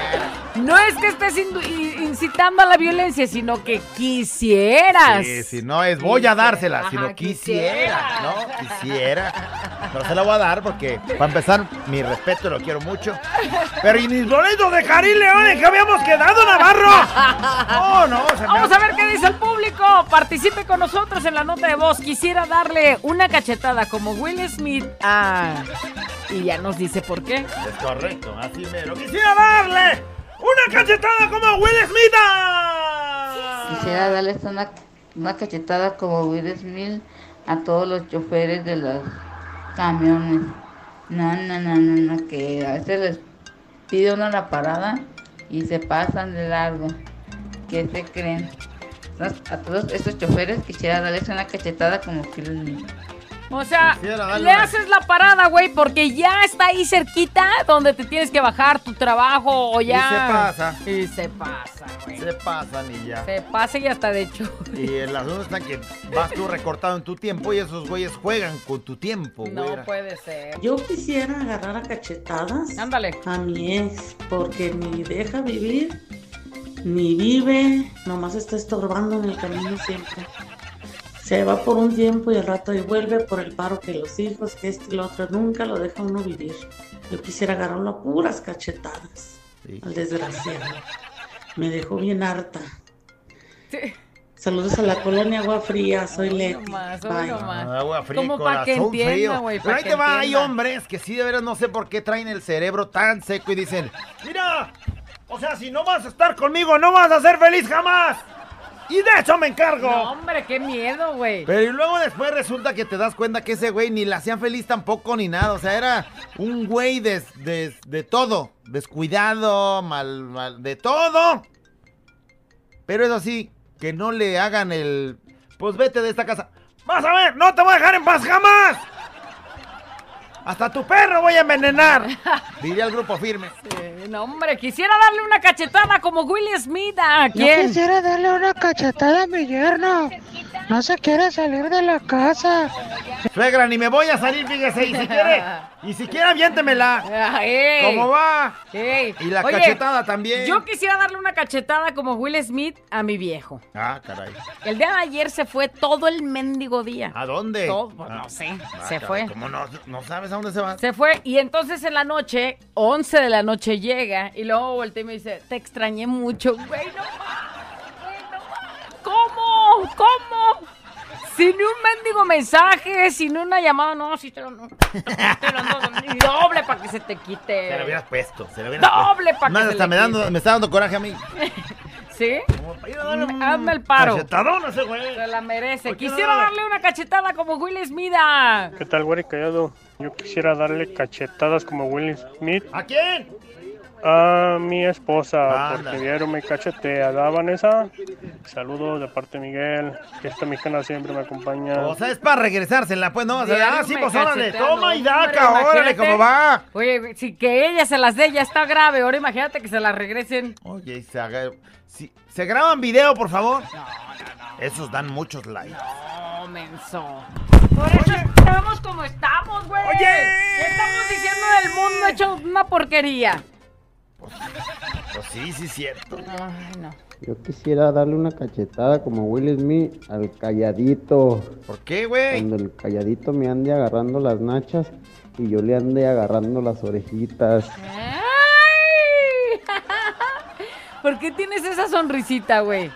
No es que estés incitando a la violencia, sino que quisieras. Sí, si no es voy a dársela, Ajá, sino quisiera, quisiera. ¿no? Quisiera. Pero se la voy a dar porque, para empezar, mi respeto, lo quiero mucho. Pero y mis boletos de Karim León en que habíamos quedado, Navarro. Oh, no, se me Vamos a ver qué dice el público. Participe con nosotros en la nota de voz. Quisiera darle una cachetada como Will Smith a... Y ya nos dice por qué. Es correcto, así mero. Quisiera darle una cachetada como Will Smith. Quisiera darles una, una cachetada como Will Smith a todos los choferes de los camiones. No, no, no, no, no, que a veces les pide uno la parada y se pasan de largo. ¿Qué se creen? A todos estos choferes quisiera darles una cachetada como Will. O sea, le haces la parada, güey, porque ya está ahí cerquita donde te tienes que bajar tu trabajo o ya. se pasa. Y se pasa, güey. Se pasan y ya. Se pasa y hasta de hecho. Y el asunto está que vas tú recortado en tu tiempo y esos güeyes juegan con tu tiempo, No güera. puede ser. Yo quisiera agarrar a cachetadas Ándale. a mi ex, porque ni deja vivir, ni vive, nomás está estorbando en el camino siempre. Se va por un tiempo y al rato y vuelve por el paro que los hijos, que este y lo otro, nunca lo deja uno vivir. Yo quisiera agarrarlo a puras cachetadas, Sí. al desgraciado. Me dejó bien harta. Sí. Saludos a la colonia Agua Fría, soy Leti. nomás, nomás. Agua fría, Como pa' que entienda, güey, Pero ahí te va, hay hombres que sí de veras no sé por qué traen el cerebro tan seco y dicen, mira, o sea, si no vas a estar conmigo, no vas a ser feliz jamás. Y de eso me encargo. No, hombre, qué miedo, güey. Pero y luego después resulta que te das cuenta que ese güey ni la hacían feliz tampoco ni nada. O sea, era un güey de, de- de todo. Descuidado, mal, mal, de todo. Pero eso sí, que no le hagan el... Pues vete de esta casa. Vas a ver, no te voy a dejar en paz jamás. Hasta tu perro voy a envenenar. Diría el grupo firme. No, hombre, quisiera darle una cachetada como Will Smith a Yo quién. quisiera darle una cachetada a mi yerno. No se quiere salir de la casa. Suegra, ni me voy a salir, fíjese. Y si quiere, y si quiere, aviéntemela. Ey. ¿Cómo va? Ey. Y la Oye, cachetada también. Yo quisiera darle una cachetada como Will Smith a mi viejo. Ah, caray. El día de ayer se fue todo el mendigo día. ¿A dónde? Todo, pues, Ah. no sé, Ah, se caray, fue. ¿Cómo no, no sabes a dónde se va? Se fue y entonces en la noche, 11 de la noche llega y luego volteé y me dice, te extrañé mucho, güey, no ¿Cómo? ¿Cómo? Sin un mendigo mensaje, sin una llamada, no, si te lo, no, te lo ando- y doble para que se te quite. Se lo hubieras puesto. Se lo hubieras Doble puesto. pa' que Más, se hasta le me, dando, quite. me está dando coraje a mí. ¿Sí? Mm, Hazme el paro. Cachetadón ese güey. Se la merece. ¿Por qué no Quisiera darle una cachetada como Will Smith. a- ¿Qué tal, güey callado? Yo quisiera darle cachetadas como Will Smith ¿A quién? A mi esposa, Anda. porque vieron me cachetea, ¿da, Vanessa? Saludos de parte de Miguel, que esta mexicana siempre me acompaña. O sea, es para regresársela, pues, ¿no? O sea, Diario ah, sí, me pues, órale, toma y hombre, daca, órale. ¿cómo va? Oye, si que ella se las dé ya está grave. Ahora imagínate que se las regresen. Oye, y se haga... si- ¿Se graban video, por favor? No, no, no. Esos dan muchos likes. No, menso. Por eso estamos como estamos, güey. Oye. ¿Qué estamos diciendo del mundo hecho una porquería? Pues sí, sí, es cierto. Ay, no. Yo quisiera darle una cachetada como Will Smith al calladito. ¿Por qué, güey? Cuando el calladito me ande agarrando las nachas y yo le ande agarrando las orejitas. ¡Ay! ¿Por qué tienes esa sonrisita, güey?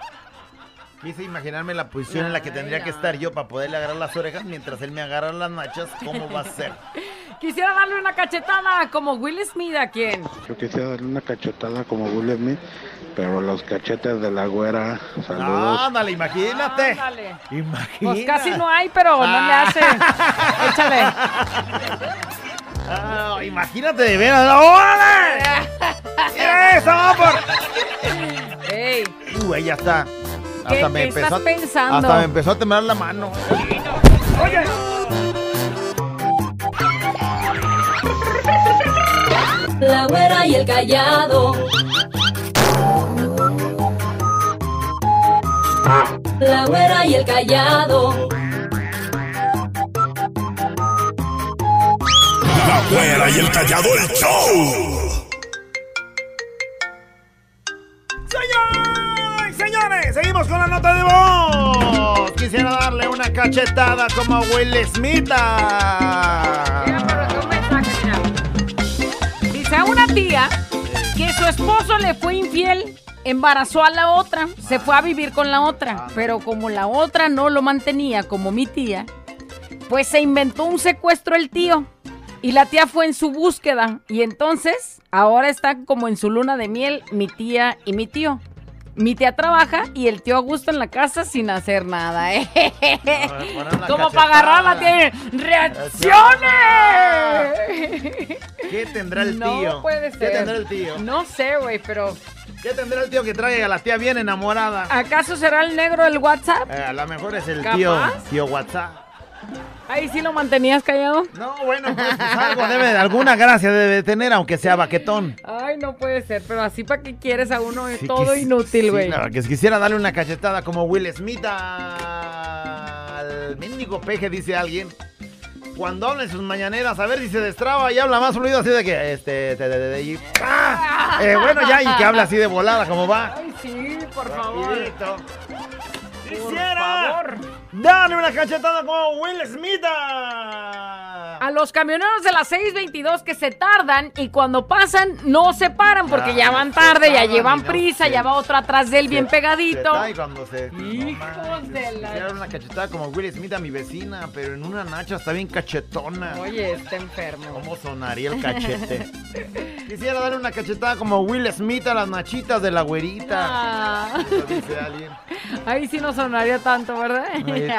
Quise imaginarme la posición en la que tendría que estar yo para poderle agarrar las orejas mientras él me agarra las nachas. ¿Cómo va a ser? Quisiera darle una cachetada como Will Smith a quién. Yo quisiera darle una cachetada como Will Smith, pero los cachetes de la güera. Saludos. Ándale, imagínate. Ándale. Imagínate. Pues casi no hay, pero no le hace. Échale. Ah, imagínate de veras. ¡Órale! ¡Mira eso, por! Ey, Uh, ahí ya está. ¿Qué- Hasta me qué empezó estás a- pensando? Hasta me empezó a temblar la mano. La güera y el callado. La güera y el callado. La güera y el callado el show. Señoras y señores, seguimos con la nota de voz. Quisiera darle una cachetada como a Will Smith. a- su esposo le fue infiel, embarazó a la otra, se fue a vivir con la otra, pero como la otra no lo mantenía como mi tía, pues se inventó un secuestro el tío. Y la tía fue en su búsqueda. Y entonces, ahora están como en su luna de miel mi tía y mi tío. Mi tía trabaja y el tío a gusto en la casa sin hacer nada. ¿eh? Como para agarrar a la tía. ¡Reacciones! ¿Qué tendrá el No tío? puede ¿Qué ser. tendrá el tío? No sé, güey, pero ¿Qué tendrá el tío que trae a la tía bien enamorada? ¿acaso será el negro del WhatsApp? Eh, a lo mejor es el ¿Capaz? tío, tío WhatsApp. Ahí sí lo mantenías callado. No, bueno, pues, pues, algo debe, alguna gracia debe tener, aunque sea baquetón. Ay, no puede ser, pero así para qué quieres a uno es Sí, todo inútil, sí, güey. claro, que quisiera darle una cachetada como Will Smith al mendigo peje, dice alguien. Cuando habla en sus mañaneras, a ver si se destraba y habla más fluido así de que, este, te- te- te- y- ¡ah! Eh, bueno, ya, y que habla así de volada, como va. Ay, sí, por favor. Rapidito. Por Quisiera favor. darle una cachetada como Will Smith. a- los camioneros de las 622 que se tardan y cuando pasan no se paran porque Ah, ya van tarde, ya llevan no prisa, se- ya va otro atrás de él bien pegadito. se y cuando se. Hijos de la... Quisiera dar una cachetada como Will Smith a mi vecina, pero en una nacha está bien cachetona. Oye, está enfermo. ¿Cómo sonaría el cachete? Quisiera darle una cachetada como Will Smith a las nachitas de la güerita. Ah. Eso dice alguien. Ahí sí no sonaría tanto, ¿verdad? Eh,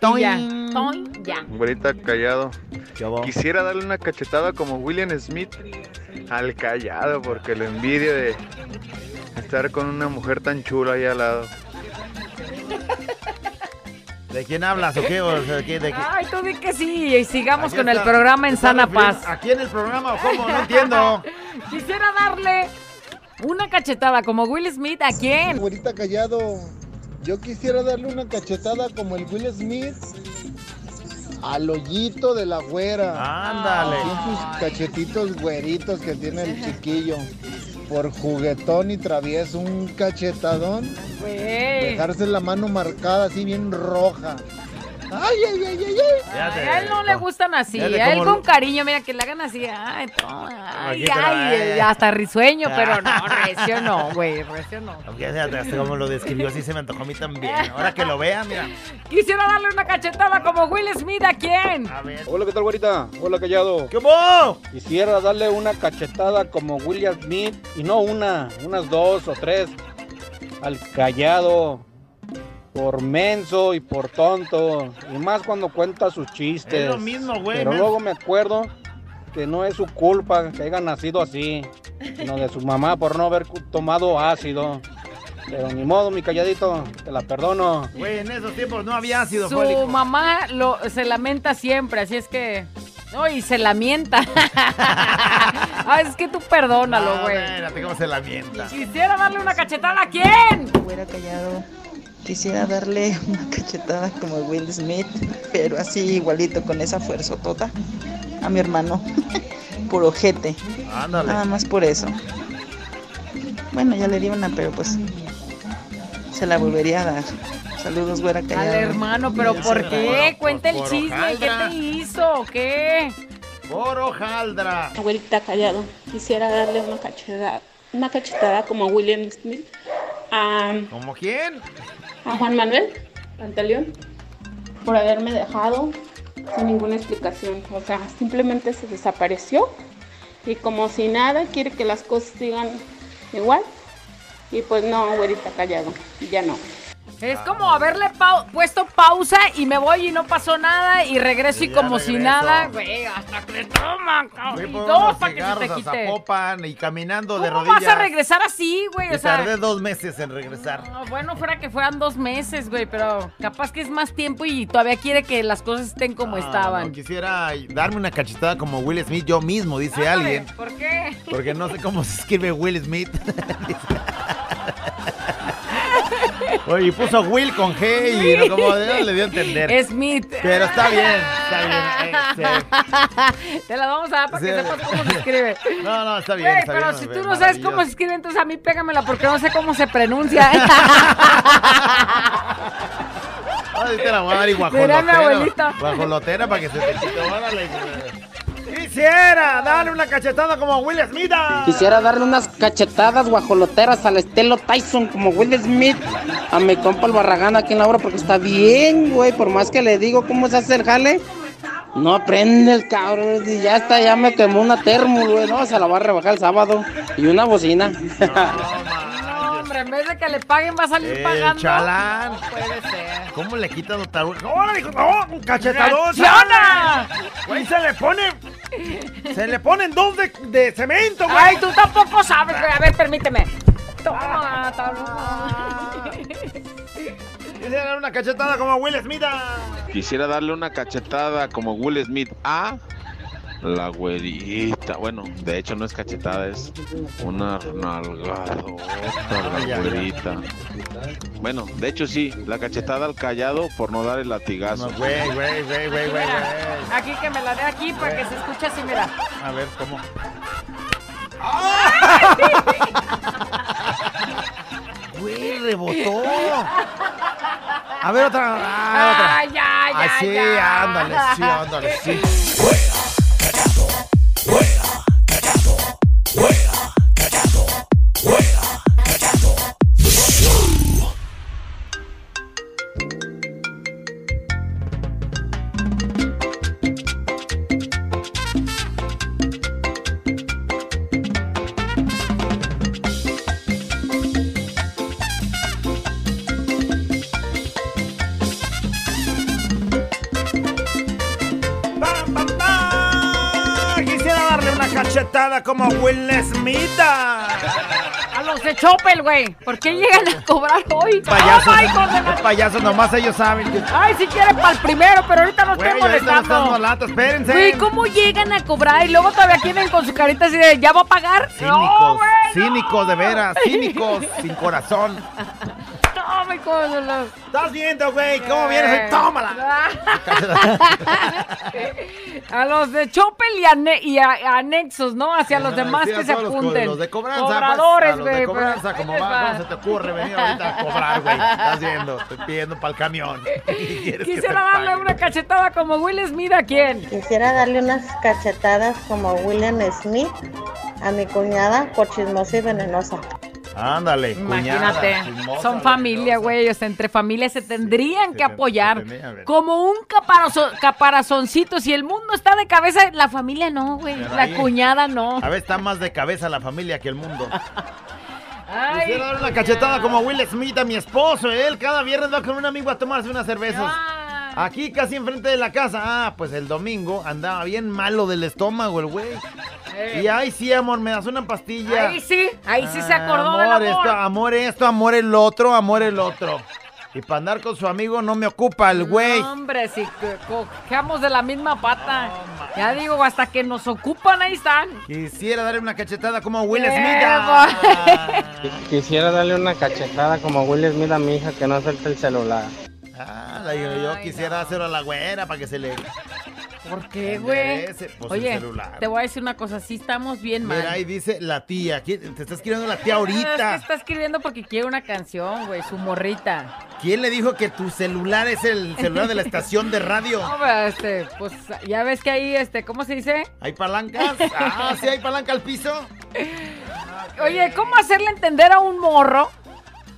Ton. y ya, ton, ya. Güerita callado. Quisiera darle una cachetada como William Smith al callado porque lo envidio de estar con una mujer tan chula ahí al lado. ¿De quién hablas o qué? O sea, ¿de qué- de qué? Ay, tú di que sí y sigamos Aquí con el programa en sana paz. ¿Aquí en el programa o cómo? No entiendo. Quisiera darle una cachetada como Will Smith. ¿A quién? Güerita callado. Yo quisiera darle una cachetada como el Will Smith al hoyito de la güera. Ándale. Sus cachetitos güeritos que tiene el chiquillo. Por juguetón y travieso, un cachetadón. Güey. Dejarse la mano marcada así bien roja. Ay, ay, ay, ay, ay. Ay, a él no le gustan así. A él con cariño, mira, que le hagan así. Ay, toma, ay, ay, hasta risueño, pero no, recio no, güey, recio no. Aunque fíjate, hasta como lo describió, así se me antojó a mí también. Ahora que lo vea, mira. Quisiera darle una cachetada como Will Smith. ¿A quién? A ver. Hola, ¿qué tal, güerita? Hola, callado. ¿Qué hubo? Quisiera darle una cachetada como William Smith, y no una, unas dos o tres, al callado, por menso y por tonto, y más cuando cuenta sus chistes. Es lo mismo, güey, Pero luego me acuerdo que no es su culpa que haya nacido así, sino de su mamá por no haber tomado ácido. Pero ni modo, mi calladito, te la perdono. Güey, en esos tiempos no había ácido Su fólico. mamá lo, se lamenta siempre, así es que. No, y se lamenta. Ay, es que tú perdónalo, No, güey. espérate cómo se lamenta. Quisiera darle una cachetada a quién. Güera callado. Quisiera darle una cachetada como Will Smith, pero así igualito con esa fuerzotota a mi hermano. por ojete. Ándale. Nada más por eso. Bueno, ya le di una, pero pues se la volvería a dar. Saludos, güera Al callado. hermano, pero ¿por qué? Cuenta el por chisme, ¿qué te hizo? o ¿Qué? Por hojaldra. Abuelita callado, quisiera darle una cachetada, una cachetada como William Smith a, ¿Como quién? A Juan Manuel Pantaleón por haberme dejado sin ninguna explicación. O sea, simplemente se desapareció y como si nada quiere que las cosas sigan igual. Y pues no, abuelita callado, ya no. Es como haberle puesto pausa y me voy y no pasó nada y regreso y como si nada, güey, hasta que le toman, cabrón. Y por dos para que se te quite. Zapopan y caminando de ¿Cómo rodillas. vas a regresar así, güey? O sea, tardé dos meses en regresar. no, bueno, fuera que fueran dos meses, güey, pero capaz que es más tiempo y todavía quiere que las cosas estén como Ah, estaban. no, quisiera darme una cachetada como Will Smith yo mismo, dice alguien. ¿Por qué? Porque no sé cómo se escribe Will Smith. Oye, y puso Will con G y no, como no le dio a entender. Smith. Pero está bien, está bien. eh, Te la vamos a dar para que Sí. sepas cómo se escribe. sí. No, no, está bien. Güey, está pero bien, si tú no sabes cómo se escribe, entonces a mí pégamela porque no sé cómo se pronuncia. Ay, te la voy a dar y Dirá mi guajolotera. abuelita. Guajolotera para que se te quite. Quisiera darle una cachetada como Will Smith. Quisiera darle unas cachetadas guajoloteras al estilo Tyson como Will Smith a mi compa el Barragán aquí en la obra porque está bien, güey. Por más que le digo cómo se hace el jale, no aprende el cabrón. Y ya está, ya me quemó una termo, güey. No, se la va a rebajar el sábado. Y una bocina. no, hombre, en vez de que le paguen va a salir El pagando. chalán. No puede ser. ¿Cómo le quitas los tabues? ¡Hola, hijo! ¡No! ¡Un cachetadón! Güey, se le pone. Se le ponen dos de, de cemento, güey. Ay, tú tampoco sabes, güey. A ver, permíteme. Toma. Quisiera dar una cachetada como Will Smith. Quisiera darle una cachetada como Will Smith a la güerita. Bueno, de hecho no es cachetada, es una nalgadota Ah, la güerita. Bueno, de hecho sí, la cachetada al callado por no dar el latigazo. No, güey, güey, güey, güey, güey, güey. Aquí que me la dé aquí para que se escuche así, mira. A ver, ¿cómo? Güey, rebotó. A ver, otra. Ah, otra. Ay, ya, ya, Así, ya. ándale, sí, ándale, sí. güey. ¿Por qué llegan a cobrar hoy? Payasos, ¡Oh, my nomás ellos saben. Ay, si quieren para el primero, pero ahorita no Güey, estoy ahorita no molestando. molestos, espérense. Güey, ¿cómo llegan a cobrar? Y luego todavía quieren con su carita así de, ¿ya va a pagar? No, Cínicos, güey, no. cínicos de veras, cínicos, sin corazón. My God, no. Estás viendo, güey, cómo vienes. Tómala. A los de Chopel y, ane- y a- anexos, ¿no? Hacia los demás Sí, que se apunten. Los de cobranza, Cobradores, pues, güey. de cobranza, pero como va, ¿cómo se te ocurre venir ahorita a cobrar, güey? Estás viendo, estoy pidiendo para el camión. ¿Quieres que Quisiera darle pague? una cachetada como Will Smith a quién. Quisiera darle unas cachetadas como William Smith a mi cuñada por chismosa y venenosa. Ándale, Imagínate, cuñada, son familia, güey, o sea, entre familias se tendrían que apoyar. Como un caparazo- caparazoncito, si el mundo está de cabeza, la familia no, güey, la ahí- cuñada no. A ver, está más de cabeza la familia que el mundo. Ay, Quisiera dar una cachetada como Will Smith a mi esposo. Él cada viernes va con un amigo a tomarse unas cervezas. Aquí casi enfrente de la casa. Ah, pues el domingo andaba bien malo del estómago el güey. Eh. Y ay, sí, amor, me das una pastilla. Ahí sí, ahí sí se acordó amor, del amor. Esto, amor esto, amor el otro, amor el otro. Y para andar con su amigo no me ocupa el güey. No, hombre, si co- cogemos de la misma pata. ya digo, hasta que nos ocupan, ahí están. Quisiera darle una cachetada como Will Eh, Smith. Ah. Quisiera darle una cachetada como Will Smith a mi hija que no suelte el celular. Ah, la- yo, yo quisiera hacerlo a la güera para que se le... ¿Por qué, güey? Pues, Oye, te voy a decir una cosa, sí estamos bien mal. Mira, ahí dice la tía. ¿Quién- Te está escribiendo la tía Ah, ahorita. Es que está escribiendo porque quiere una canción, güey, su morrita. ¿Quién le dijo que tu celular es el celular de la estación de radio? No, pero, este, pues ya ves que ahí, este, ¿cómo se dice? ¿Hay palancas? Ah, sí hay palanca al piso. Oye, ¿cómo hacerle entender a un morro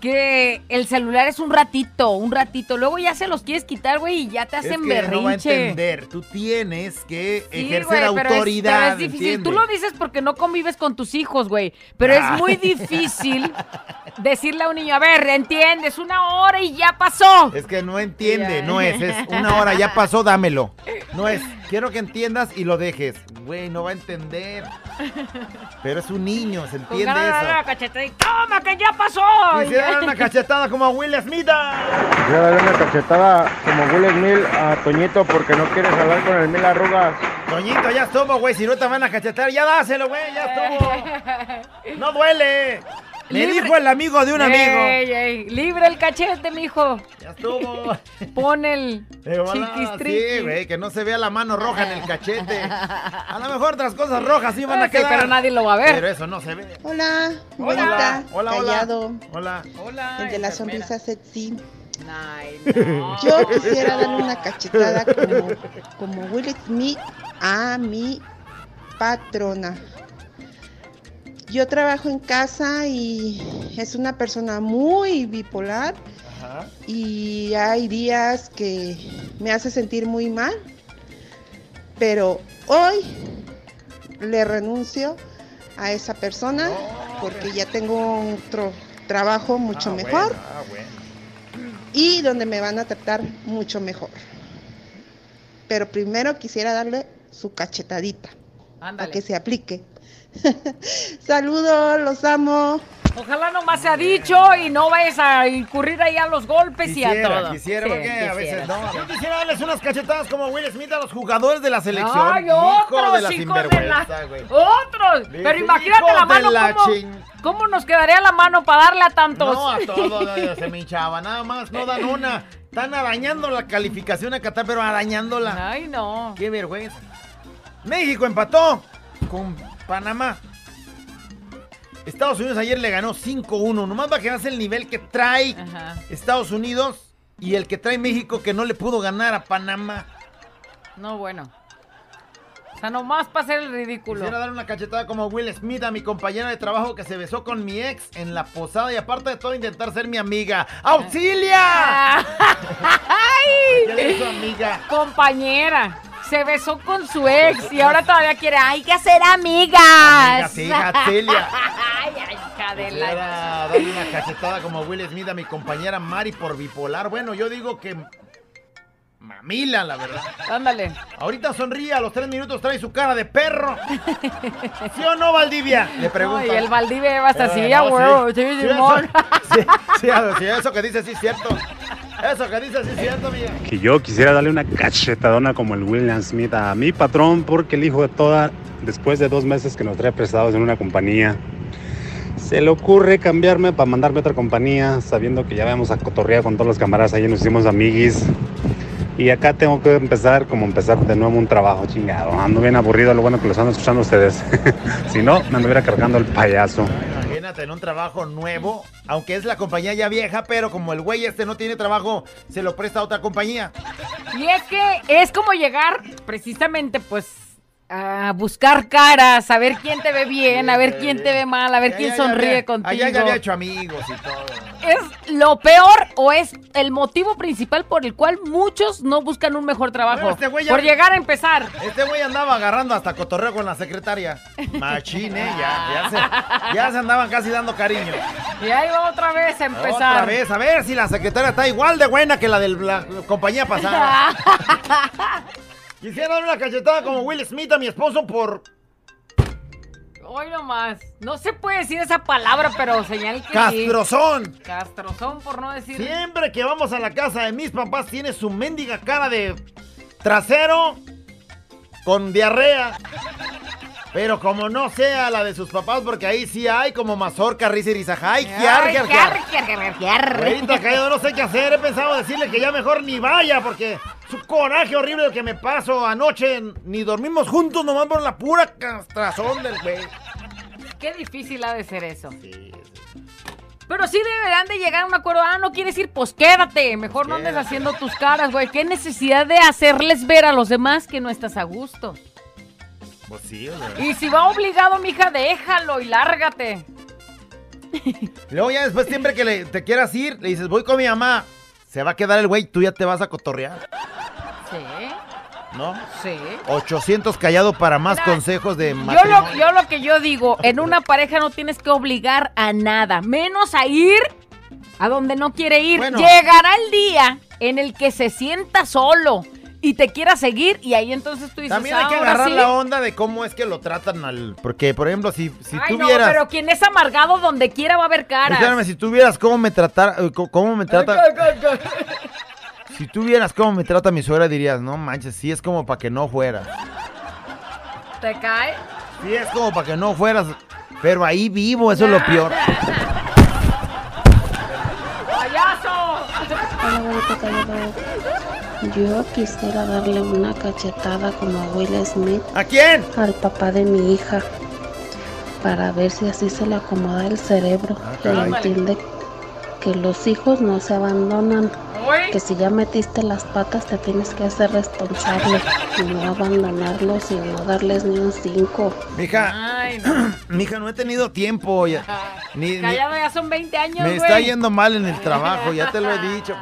que el celular es un ratito, un ratito? Luego ya se los quieres quitar, güey, y ya te Es hacen que no va a berrinche. entender. Tú tienes que Sí, ejercer güey, pero es- autoridad. pero es difícil. ¿entiendes? Tú lo dices porque no convives con tus hijos, güey. Pero Ah. es muy difícil decirle a un niño, a ver, entiendes, una hora y ya pasó. Es que no entiende, Ya. no es, es una hora, ya pasó, dámelo. No es, quiero que entiendas y lo dejes. Güey, no va a entender. Pero es un niño, ¿se Con entiende darle eso? la cachetada y ¡toma, que ya pasó! Quisiera dar una cachetada como a Will Smith. Quisiera darle una cachetada como Will Smith a Toñito porque no quieres hablar con el mil arrugas. Toñito, ya estuvo, güey, si no te van a cachetar, ya dáselo, güey, ya estuvo. No duele. Me Libre- dijo el amigo de un amigo. Ey, ey, libre el cachete, mijo. Ya estuvo. Pon el chiquistriqui. sí, güey, que no se vea la mano roja en el cachete. A lo mejor otras cosas rojas sí van a sí, quedar. pero nadie lo va a ver. Pero eso no se ve. Hola, Hola, bonita, hola, hola. callado, Hola. Hola. el de la sonrisa sexy. Ay, Yo quisiera darle una cachetada como, como Will Smith a mi patrona. Yo trabajo en casa y es una persona muy bipolar y hay días que me hace sentir muy mal, pero hoy le renuncio a esa persona porque ya tengo otro trabajo mucho Ah, mejor bueno, ah, bueno. y donde me van a tratar mucho mejor. Pero primero quisiera darle su cachetadita para Ándale. que se aplique. Saludos, los amo. Ojalá nomás se ha dicho y no vayas a incurrir ahí a los golpes y a Quisiera, todo. quisiera, Sí, porque a quisiera. veces no. Yo quisiera darles unas cachetadas como Will Smith a los jugadores de la selección. ¡Ay, Hijo otros de la hijos de la... ¡Otros! Pero imagínate "Hijos la mano, la ¿cómo, chin-". ¿cómo nos quedaría la mano para darle a tantos? No, a todos se me hinchaba, nada más, no dan una. Están arañando la calificación a Qatar, pero arañándola. Ay, no. Qué vergüenza. México empató con Panamá. Estados Unidos ayer le ganó 5-1. Nomás va a quedarse el nivel que trae Ajá. Estados Unidos y el que trae México que no le pudo ganar a Panamá. No, bueno. O sea, nomás para hacer el ridículo. Quisiera dar una cachetada como Will Smith a mi compañera de trabajo que se besó con mi ex en la posada y aparte de todo intentar ser mi amiga. ¡Auxilia! ¡Ay! ¿Qué le hizo amiga? Compañera. Se besó con su ex y ahora todavía quiere. ¡Hay que ser amigas! Amiga, sí, Auxilia. ¡Ay, ay, hija de la... Quisiera darle una cachetada como Will Smith a mi compañera Mari por bipolar. Bueno, yo digo que mamila, la verdad. Ándale. Ahorita sonríe, a los tres minutos trae su cara de perro. ¿Sí o no, Valdivia? Le pregunto. No, y el Valdivia va hasta así, a no, huevo, sí, sí, sí, Simón. Sí, sí, sí, eso que dice sí es cierto. Eso que dice sí es cierto, amiga. Que yo quisiera darle una cachetadona como el William Smith a mi patrón porque el hijo de toda, después de dos meses que nos trae prestados en una compañía, se le ocurre cambiarme para mandarme a otra compañía, sabiendo que ya vamos a cotorrear con todos los camaradas ahí, nos hicimos amiguis. Y acá tengo que empezar como empezar de nuevo un trabajo chingado. Ando bien aburrido, lo bueno que los ando escuchando ustedes. si no, me anduviera cargando el payaso. En un trabajo nuevo, aunque es la compañía ya vieja, pero como el güey este no tiene trabajo, se lo presta a otra compañía. Y es que es como llegar precisamente pues a buscar caras, a ver quién te ve bien, a ver quién te ve mal, a ver quién sonríe contigo. Allá ya había hecho amigos y todo. ¿Es lo peor o es el motivo principal por el cual muchos no buscan un mejor trabajo? Este güey ya- Por llegar a empezar. Este güey andaba agarrando hasta cotorreo con la secretaria. Machín, ¿eh? Ya, ya, se, ya se andaban casi dando cariño. Y ahí va otra vez a empezar. Otra vez, a ver si la secretaria está igual de buena que la de la compañía pasada. Quisiera dar una cachetada como Will Smith a mi esposo por Hoy nomás. No se puede decir esa palabra, pero señal que sí. castrozón. Castrozón, por no decir. Siempre que vamos a la casa de mis papás tiene su mendiga cara de trasero con diarrea. Pero como no sea la de sus papás, porque ahí sí hay como mazorca, risa y risaja. ¡Ay, quiar, quiar, quiar! Ahorita caído, no sé qué hacer. He pensado decirle que ya mejor ni vaya, porque coraje horrible que me paso anoche. Ni dormimos juntos nomás por la pura castrazón del güey. Qué difícil ha de ser eso. Pero sí deberán de llegar a un acuerdo. Ah, no quieres ir, pues quédate. Mejor no andes haciendo tus caras, güey. Qué necesidad de hacerles ver a los demás que no estás a gusto. Pues sí, o sea. Y si va obligado, mija, déjalo y lárgate. Luego ya después siempre que le- te quieras ir, le dices, voy con mi mamá. Se va a quedar el güey, tú ya te vas a cotorrear, Sí, ¿no? sí. 800 callado para más consejos de Yo lo, yo lo que yo digo, en una pareja no tienes que obligar a nada, menos a ir a donde no quiere ir. Bueno. Llegará el día en el que se sienta solo y te quiera seguir y ahí entonces tú dices, También hay que "Ahora agarrar sí". la onda de cómo es que lo tratan al... Porque, por ejemplo, si, si Ay, no, tuvieras... pero quien es amargado donde quiera va a haber caras. Espérame, si tuvieras cómo me tratar... eh, cómo me trata... Si tuvieras cómo me trata mi suegra, dirías, no manches, sí es como para que no fueras. ¿Te cae? Sí es como para que no fueras. Pero ahí vivo, eso es lo peor. ¡Payaso! Hola, bonito callado. Yo quisiera darle una cachetada como a Will Smith. ¿A quién? Al papá de mi hija. Para ver si así se le acomoda el cerebro. y caray. entiende que los hijos no se abandonan. Que si ya metiste las patas te tienes que hacer responsable. Y no abandonarlos y no darles ni un cinco. Mija, Ay, no. mija, no he tenido tiempo. ya. Ni, ni- Callado ya son 20 años, me güey. está yendo mal en el trabajo, ya te lo he dicho.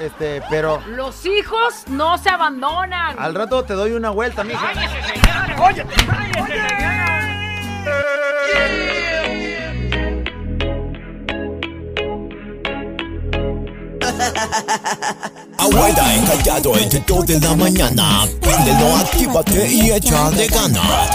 Este, pero Los hijos no se abandonan. al rato te doy una vuelta, mija. Oye, Abuela encallado entre 2 de la mañana. Préndelo, actívate y échale ganas.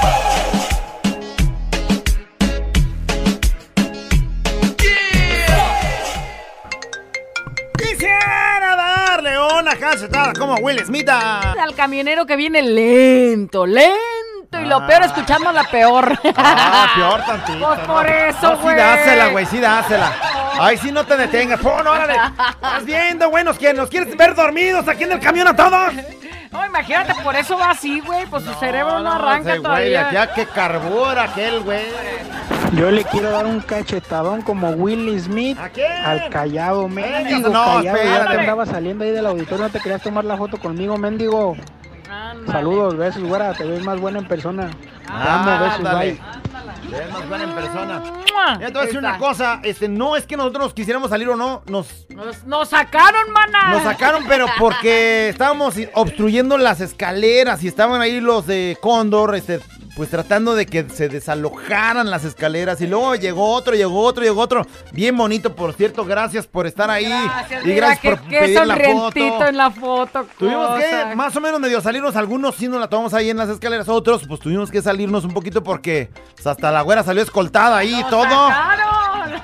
Quisiera darle una cachetada como Will Smith. a- Al camionero que viene lento, lento. Y lo Ah. peor, escuchando la peor. Ah, peor tantito. Pues por no. eso, No, sí güey. dásela, güey, sí dásela. Ay, sí, no te detengas. Pon, órale. Estás viendo, güey, nos quieres, nos quieres ver dormidos aquí en el camión a todos. No, imagínate, por eso va así, güey. Pues su cerebro no, arranca ese güey, todavía. ya que carbura aquel güey. Yo le quiero dar un cachetadón como Will Smith al callado, mendigo no, callado. Ya te andaba saliendo ahí del auditorio, no te querías tomar la foto conmigo, mendigo. Saludos, besos, güera, te ves más buena en persona. Te amo, besos, bye. Ves más buena en persona. Ya te voy a decir una cosa, este, no es que nosotros quisiéramos salir o no, nos, Nos, nos sacaron, mana. nos sacaron, pero porque estábamos obstruyendo las escaleras y estaban ahí los de Cóndor, este, pues tratando de que se desalojaran las escaleras. Y luego llegó otro, llegó otro, llegó otro. Bien bonito, por cierto. Gracias por estar ahí. Gracias, y gracias por qué pedir la foto. en la foto. Tuvimos cosa. que más o menos medio salirnos, algunos sí nos la tomamos ahí en las escaleras, otros pues tuvimos que salirnos un poquito porque pues, hasta la güera salió escoltada ahí y todo. ¡Sacaron!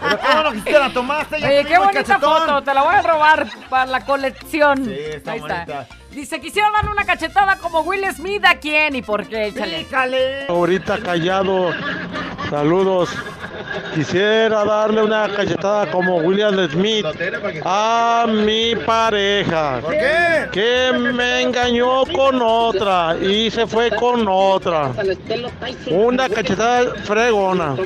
Pero qué bueno que sí te la tomaste, Oye, qué bonita foto, te la voy a robar para la colección. Sí, está Ahí bonita. Dice, quisiera darle una cachetada como Will Smith, ¿a quién y por qué? Échale. Ahorita callado. Saludos. Quisiera darle una cachetada como William Smith a mi pareja. ¿Por qué? Que me engañó con otra y se fue con otra. Una cachetada fregona.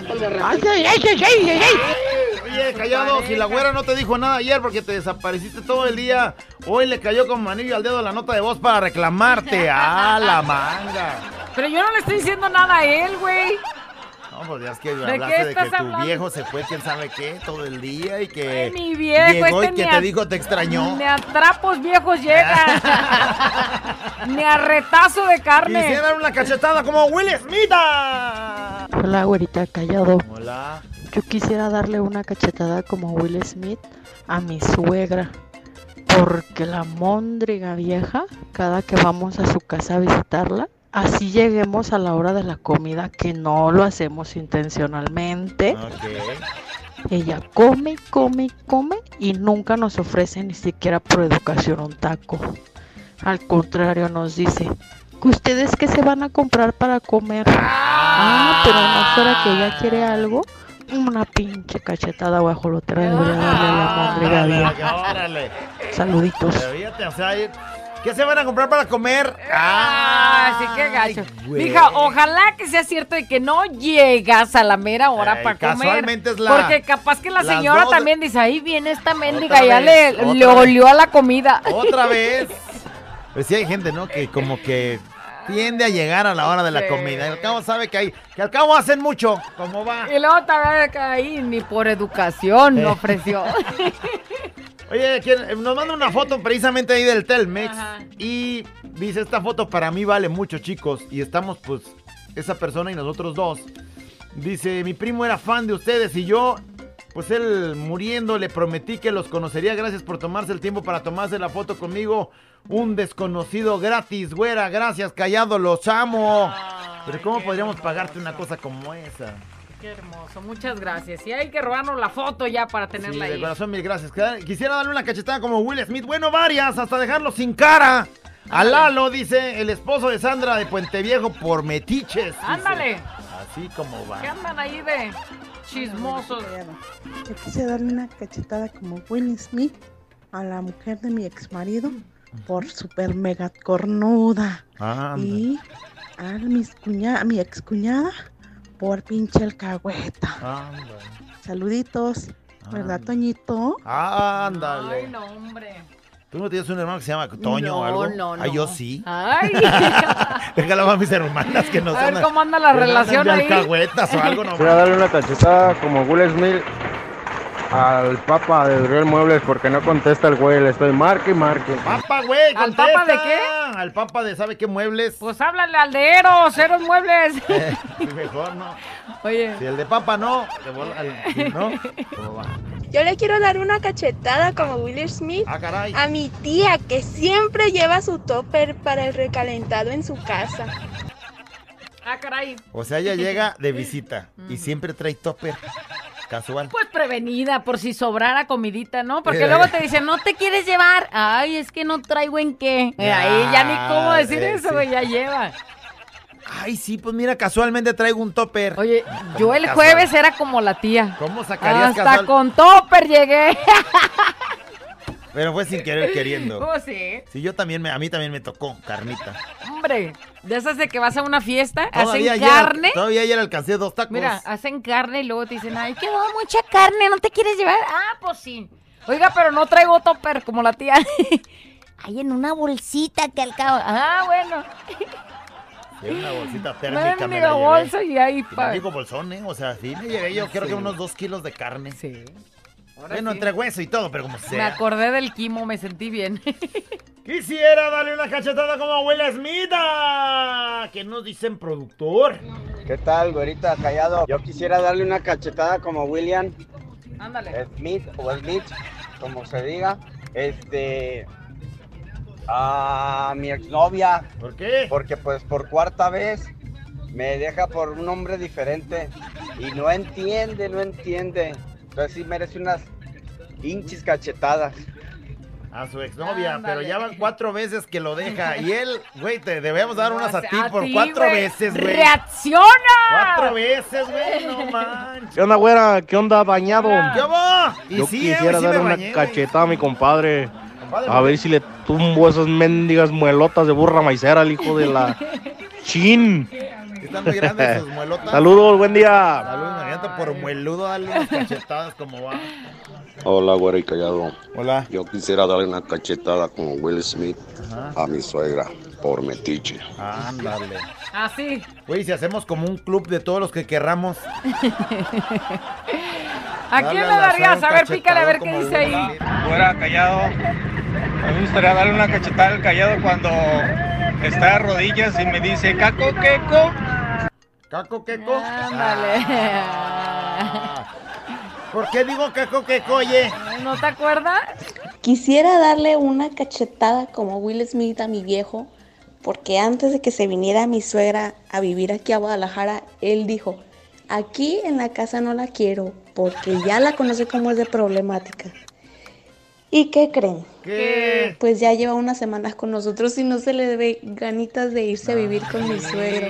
Ay, ay, ay, ay, ay, ay, ay. Oye, callado, si la güera no te dijo nada ayer porque te desapareciste todo el día, hoy le cayó como anillo al dedo la nota de voz para reclamarte. ¡Ah, la manga! Pero yo no le estoy diciendo nada a él, güey. No, pues ya es que ¿De hablaste qué de que tu hablando? viejo se fue quién sabe qué todo el día y que Ay, mi viejo, llegó este y que te dijo te extrañó. Ni a trapos viejos llega. Ni a retazo de carne. Quisiera dar una cachetada como Will Smith. Hola, güerita callado. Hola. Yo quisiera darle una cachetada como Will Smith a mi suegra. Porque la móndriga vieja, cada que vamos a su casa a visitarla, así lleguemos a la hora de la comida, que no lo hacemos intencionalmente. Ella come come come y nunca nos ofrece ni siquiera por educación un taco. Al contrario, nos dice, ¿que ustedes qué se van a comprar para comer? Ah, pero no fuera que ella quiere algo. Una pinche cachetada guajolotera debería darle a la móndriga vieja. Órale. Saluditos. Pero fíjate, o sea, ¿qué se van a comprar para comer? Ah, sí, qué gacho. güey. Mija, ojalá que sea cierto de que no llegas a la mera hora Ey, para comer. casualmente es la- Porque capaz que la las señora dos- también dice, ahí viene esta mendiga, Otra ya vez, le, otra le vez. olió a la comida. Otra vez. Pues sí hay gente, ¿no? Que como que tiende a llegar a la hora de la Sí. comida. Y al cabo sabe que hay, que al cabo hacen mucho. ¿Cómo va? Y luego también que ahí ni por educación Eh. me ofreció. Oye, ¿quién- nos manda una foto precisamente ahí del Telmex. Y dice, esta foto para mí vale mucho, chicos. Y estamos, pues, esa persona y nosotros dos. Dice, mi primo era fan de ustedes y yo, pues él muriendo, le prometí que los conocería. Gracias por tomarse el tiempo para tomarse la foto conmigo. Un desconocido gratis, güera. Gracias, callado, los amo. Pero ¿cómo podríamos pagarte una cosa como esa? Qué hermoso, muchas gracias. Y hay que robarnos la foto ya para Sí, tenerla de ahí. corazón, mil gracias. Quisiera darle una cachetada como Will Smith. Bueno, varias, hasta dejarlo sin cara. A Lalo, dice el esposo de Sandra de Puente Viejo por metiches. dice. Ándale. Así como va. ¿Qué andan ahí de chismosos? Yo quise darle una cachetada como Will Smith a la mujer de mi ex marido por super mega cornuda. Anda. Y a, mis cuña- a mi ex cuñada por pinche alcahueta. Anda. Saluditos. ¿Verdad, Toñito? Ándale. Ay, no, hombre. ¿Tú no tienes un hermano que se llama Toño No, o algo? no, Ah, no. yo sí. Ay. Déjalo a mis hermanas que no A ver son- cómo anda la relación ahí. alcahuetas o algo, no. Quisiera darle una cachetada como Will Smith al papa de Uriel Muebles porque no contesta el güey, le estoy marque y marque. Papa, güey, ¿Al papa de qué? Al papa de ¿sabe qué muebles? Pues háblale al de Eros, Eros Muebles. Sí, mejor no. Oye. Si el de papa no, de bola- al- no, ¿cómo va? Yo le quiero dar una cachetada como Will Smith Ah, caray. a mi tía que siempre lleva su topper para el recalentado en su casa. Ah, caray. O sea, ella llega de visita y siempre trae topper. Casual. Pues prevenida por si sobrara comidita, ¿no? Porque luego te dicen, no te quieres llevar. Ay, es que no traigo en qué. Ahí ya ni cómo decir eh, eso, sí. güey, ya lleva. Ay, sí, pues mira, casualmente traigo un topper. Oye, yo el Casual. jueves era como la tía. ¿Cómo sacarías Hasta casual? con topper llegué. Pero fue sin querer queriendo. Oh, sí. Sí, yo también, me, a mí también me tocó carnita. Hombre, de esas de que vas a una fiesta, Todavía hacen ayer, carne. todavía ayer alcancé dos tacos. Mira, hacen carne y luego te dicen, ay, quedó mucha carne, ¿no te quieres llevar? Ah, pues sí. Oiga, pero no traigo topper como la tía. Ay, en una bolsita que al cabo. Ah, bueno. Sí, una bolsita térmica me la llevé. bolsa y ahí Y pa- me digo bolsón, ¿eh? O sea, sí me llevé yo creo que unos dos kilos de carne. Sí. Bueno, sí. entre hueso y todo, pero como Me sea. acordé del quimo, me sentí bien. Quisiera darle una cachetada como Will Smith. ah. ¿Qué nos dicen, productor? ¿Qué tal, güerita callado? Yo quisiera darle una cachetada como William Ándale. Smith o Smith, como se diga. Este. A mi exnovia. ¿Por qué? Porque, pues, por cuarta vez me deja por un hombre diferente. Y no entiende, no entiende. Entonces, sí merece unas hinchis cachetadas. A su exnovia, Ándale. pero ya van cuatro veces que lo deja. Y él, güey, te debemos dar unas a ti A por ti, cuatro güey. veces, güey. ¡Reacciona! Cuatro veces, güey, no manches. ¿Qué onda, güera? ¿Qué onda, bañado? ¿Qué va? Y Yo sí, eh, quisiera güey, sí darle me una bañé, güey. cachetada a mi compadre. Compadre, A ¿por ver si le tumbo esas mendigas muelotas de burra maicera al hijo de la chin. Están muy grandes sus muelotas. Saludos, buen día. Saludos, imagínate por mueludo unas cachetadas como va. Hola, güero y callado. Hola. Yo quisiera darle una cachetada como Will Smith Ajá. a mi suegra por metiche. Ándale. Así. Güey, si hacemos como un club de todos los que querramos. ¿A Dale quién le darías? A ver, pícale a ver qué dice ahí. Fuera callado. A mí me gustaría darle una cachetada al callado cuando está de rodillas y me dice, Caco, Queco. ¿Caco, Queco? Ándale. ¿Por qué digo caco, queco, oye? ¿No te acuerdas? Quisiera darle una cachetada como Will Smith a mi viejo, porque antes de que se viniera mi suegra a vivir aquí a Guadalajara, él dijo, aquí en la casa no la quiero, porque ya la conoce como es de problemática. ¿Y qué creen? ¿Qué? Pues ya lleva unas semanas con nosotros y no se le ve ganitas de irse a vivir con mi suegro.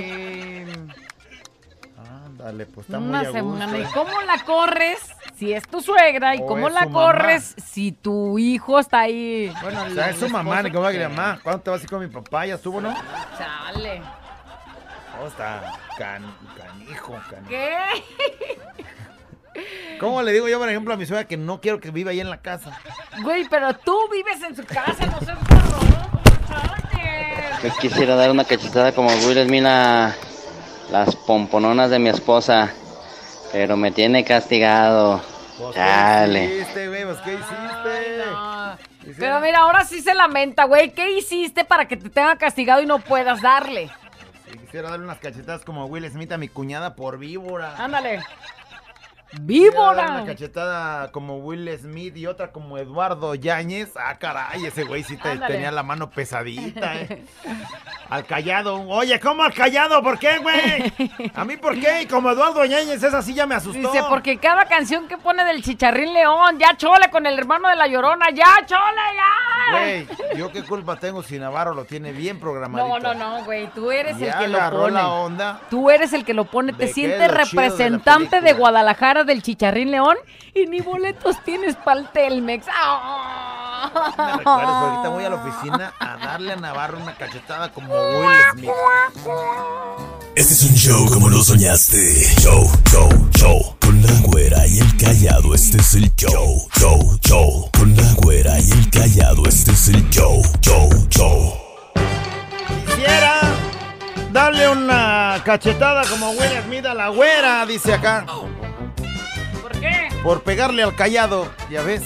Ándale, pues está muy Una a gusto. semana. ¿Y cómo la corres si es tu suegra? ¿Y O cómo es la su mamá. corres si tu hijo está ahí? Bueno, O sea, es su mamá, ni cómo va a decir, mamá, ¿cuándo te vas a ir con mi papá? ¿Ya estuvo, no? Chale. Oh, está can, canijo, canijo. ¿Qué? ¿Cómo le digo yo, por ejemplo, a mi suegra que no quiero que viva ahí en la casa? Güey, pero tú vives en su casa, no seas. Yo quisiera dar una cachetada como Will Smith a las pompononas de mi esposa, pero me tiene castigado. Pues, Chale. ¿Qué hiciste, güey? Pues, ¿qué hiciste? Pero mira, ahora sí se lamenta, güey. ¿Qué hiciste para que te tenga castigado y no puedas darle? Sí, quisiera darle unas cachetadas como Will Smith a mi cuñada por víbora. Ándale. ¡Víbora! Una cachetada como Will Smith y otra como Eduardo Yáñez. Ah, caray, ese güey sí te tenía la mano pesadita, eh. Al callado. Oye, ¿cómo al callado? ¿Por qué, güey? ¿A mí por qué? Y como Eduardo Yáñez, esa sí ya me asustó. Dice, porque cada canción que pone del Chicharrín León, ya chole con el hermano de la Llorona, ya chole, ya. Güey, ¿yo qué culpa tengo si Navarro lo tiene bien programadito? No, no, no, güey, tú eres Ya el que lo pone. la onda. Tú eres el que lo pone, ¿De te sientes de representante de, película. Del Chicharrín León y ni boletos tienes para el Telmex. Me recuerdas, ahorita voy a la oficina a darle a Navarro una cachetada como Will Smith. Este es un show como lo soñaste. Show, show, show. Con la güera y el callado, este es el show. Show, show. Con la güera y el callado, este es el show. Show, show. Quisiera darle una cachetada como Will Smith a la güera, dice acá. ¿Por qué? Por pegarle al callado, ya ves.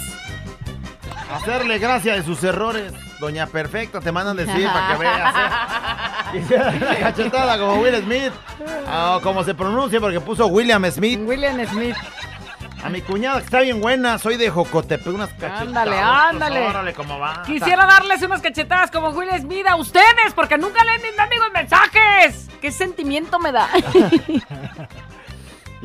Hacerle gracia de sus errores. Doña Perfecta, te mandan decir para que veas. ¿eh? Quisiera una cachetada como Will Smith. O como se pronuncia porque puso William Smith. William Smith. A mi cuñada que está bien buena, soy de Jocotepec, unas cachetadas. Ándale, ándale. Órale, cómo va. Quisiera darles unas cachetadas como Will Smith a ustedes, porque nunca leen mis mendigos mensajes. ¿Qué sentimiento me da?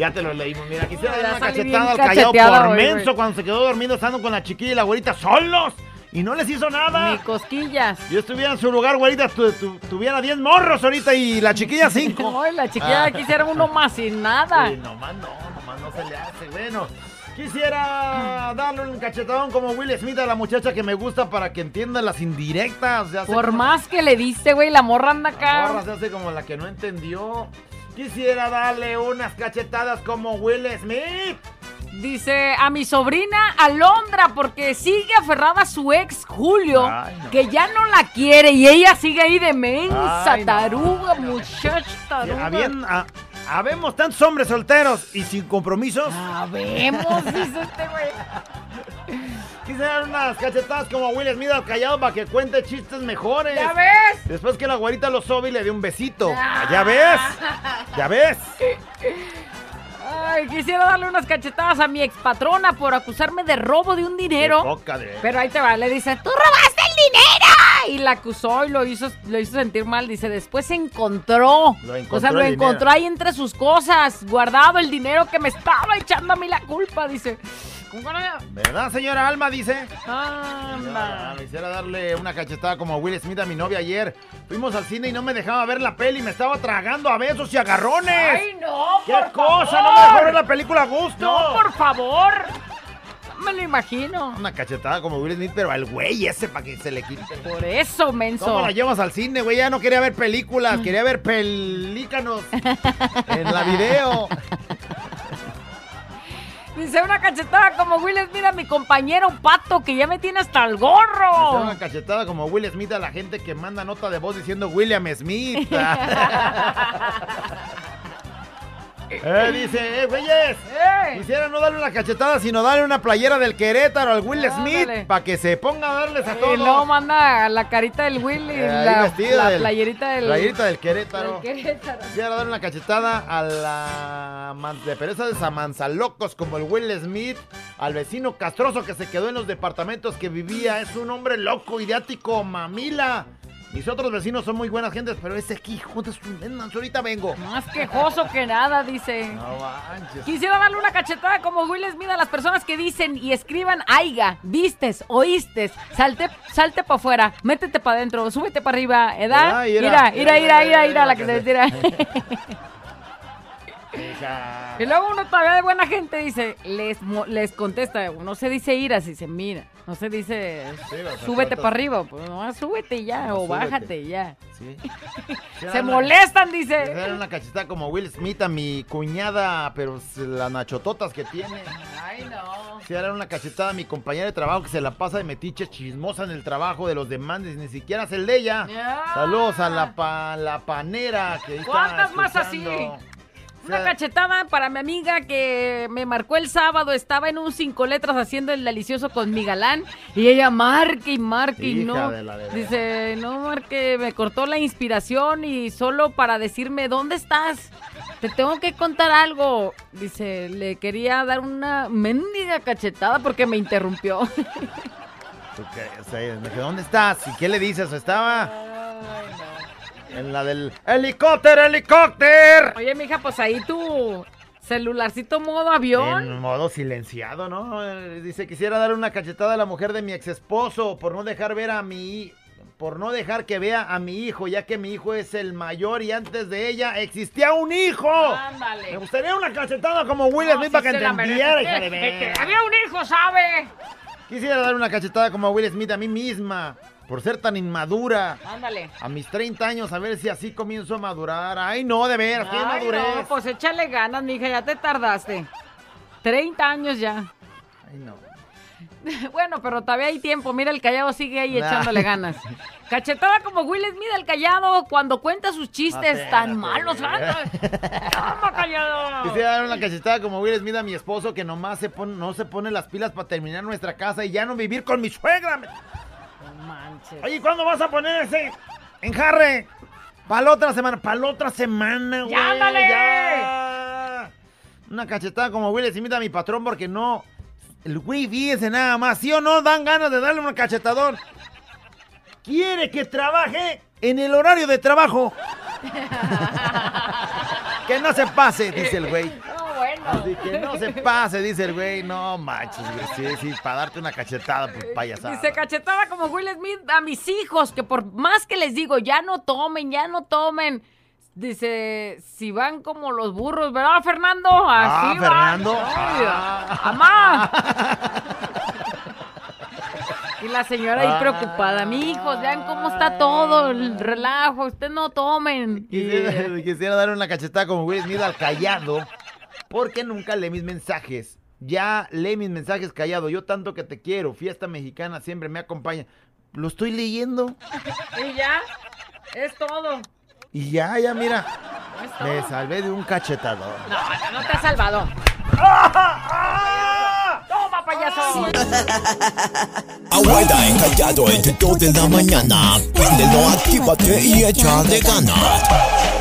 Ya te lo leímos, mira, quisiera Ya dar una cachetada al callado por hoy, menso güey. cuando se quedó dormido estando con la chiquilla y la güerita solos. Y no les hizo nada. Ni cosquillas. Yo estuviera en su lugar, güerita, tu- tu- tuviera 10 morros ahorita y la chiquilla 5. Ay, la chiquilla quisiera uno más sin nada. Sí, nomás no, nomás no se le hace. Bueno, quisiera darle un cachetadón como Will Smith a la muchacha que me gusta para que entienda las indirectas. Por como- más que le diste, güey, la morra anda la acá. morra se hace como la que no entendió. Quisiera darle unas cachetadas como Will Smith. Dice a mi sobrina Alondra, porque sigue aferrada a su ex Julio, Ay, no. que ya no la quiere y ella sigue ahí de mensa, Ay, no. taruga, muchacha, taruga. Habien- ah, habemos tantos hombres solteros y sin compromisos. Habemos, dice este güey. Quise dar unas cachetadas como Will Smith al callado para que cuente chistes mejores. ¿Ya ves? Después que la güerita lo sobe y le dio un besito. Ah. ¿Ya ves? ¿Ya ves? Ay, quisiera darle unas cachetadas a mi expatrona por acusarme de robo de un dinero. Poca de- Pero ahí te va, le dice, ¡tú robaste el dinero! Y la acusó y lo hizo, lo hizo sentir mal. Dice, después se encontró. Lo o encontró sea, lo dinero. encontró ahí entre sus cosas, guardado el dinero que me estaba echando a mí la culpa, dice. ¿Cómo van a- ¿Verdad, señora Alma? Dice. Anda. Ah, quisiera darle una cachetada como Will Smith a mi novia ayer. Fuimos al cine y no me dejaba ver la peli. Me estaba tragando a besos y agarrones. ¡Ay, no! ¿Qué por cosa? favor! No me dejó ver la película a gusto. No, por favor. Me lo imagino. Una cachetada como Will Smith, pero al güey ese para que se le quite. Por eso, menso. ¿Cómo la llevas al cine, güey? Ya no quería ver películas, quería ver pelícanos en la video. Dice una cachetada como Will Smith a mi compañero Pato, que ya me tiene hasta el gorro. una cachetada como Will Smith a la gente que manda nota de voz diciendo William Smith. Eh, dice, eh, güeyes, quisiera no darle una cachetada, sino darle una playera del Querétaro al Will Smith para que se ponga a darles a todos. Y luego manda la carita del Willy, Eh, ahí la, la del- playerita del... playerita del Querétaro. del Querétaro. Quisiera darle una cachetada a la man- de pereza de Samanzalocos como el Will Smith, al vecino castroso que se quedó en los departamentos que vivía. Es un hombre loco, idiático, mamila. Mis otros vecinos son muy buenas gentes, pero ese aquí, juntos, ahorita vengo. Más quejoso que nada, dice. No manches. Quisiera darle una cachetada como Will Smith a las personas que dicen y escriban aiga, vistes, oístes, salte, salte para afuera, métete para adentro, súbete para arriba, ¿edad? Ira, ira, ira, ira, la que se tira. Y luego uno todavía de buena gente dice, les, les contesta, no se dice ira, si se mira, no se dice los súbete para arriba, pues no, súbete y ya, No, o súbete. bájate y ya. Sí. Se molestan, dice. Quisiera darle una cachetada como Will Smith a mi cuñada, pero las nachototas que tiene. Ay, no. Quisiera darle una cachetada a mi compañera de trabajo que se la pasa de metiche chismosa en el trabajo de los demás, ni siquiera es el de ella. Ya. Saludos a la, pa- la panera que ahí está ¿Cuántas más así? Una cachetada para mi amiga que me marcó el sábado. Estaba en un cinco letras haciendo el delicioso con mi galán. Y ella marque y marque y no. de la de veras. Dice, no, marque, me cortó la inspiración y solo para decirme, ¿dónde estás? Te tengo que contar algo. Dice, le quería dar una mendiga cachetada porque me interrumpió. ¿Tú qué? O sea, ¿dónde estás? ¿Y qué le dices? Estaba en la del helicóptero, helicóptero. Oye, mija, pues ahí tu celularcito modo avión. En modo silenciado, ¿no? Eh, Dice, quisiera darle una cachetada a la mujer de mi ex esposo por no dejar ver a mi... Por no dejar que vea a mi hijo, ya que mi hijo es el mayor y antes de ella existía un hijo. Ándale. Me gustaría una cachetada como Will No, Smith para que entendiera, hija de que veras. había un hijo, ¿sabe? Quisiera dar una cachetada como Will Smith a mí misma por ser tan inmadura. Ándale. A mis 30 años, a ver si así comienzo a madurar. Ay, no, de veras, qué madurez. no, pues échale ganas, mija, ya te tardaste. 30 años ya. Ay, no. Bueno, pero todavía hay tiempo. Mira, el callado sigue ahí Nah. echándole ganas. Cachetada como Will Smith el callado cuando cuenta sus chistes tan malos. ¡Toma, callado! Quisiera dar una cachetada como Will Smith a mi esposo que nomás se pone, no se pone las pilas para terminar nuestra casa y ya no vivir con mi suegra. Manches. Oye, ¿cuándo vas a poner ese enjarre? Para la otra semana, para la otra semana, güey. ¡Ya, ándale! ya. Una cachetada como Will Smith a mi patrón porque no... El güey fíjese nada más, ¿sí o no? Dan ganas de darle un cachetadón. Quiere que trabaje en el horario de trabajo. que no se pase, dice el güey. Así que no se pase, dice el güey. No manches, güey. Sí, sí, para darte una cachetada, pues payasada. Dice cachetada como Will Smith a mis hijos, que por más que les digo, ya no tomen, ya no tomen. Dice, si van como los burros, ¿verdad, Fernando? Así Ah, Fernando. Ay, Ah. ¡Amá! Y la señora ahí Ah. preocupada, mi hijos, vean cómo está todo el relajo, ustedes no tomen. Quisiera, quisiera dar una cachetada como Will Smith al callado. Porque nunca lee mis mensajes. Ya lee mis mensajes callado. Yo tanto que te quiero. Fiesta mexicana siempre me acompaña. Lo estoy leyendo. Y ya, es todo. Y ya, ya, mira. Me salvé de un cachetador. No, no te has salvado. ¡Toma, payaso! Abuela encallado entre dos de la mañana. Préndelo, actívate y echa de ganas.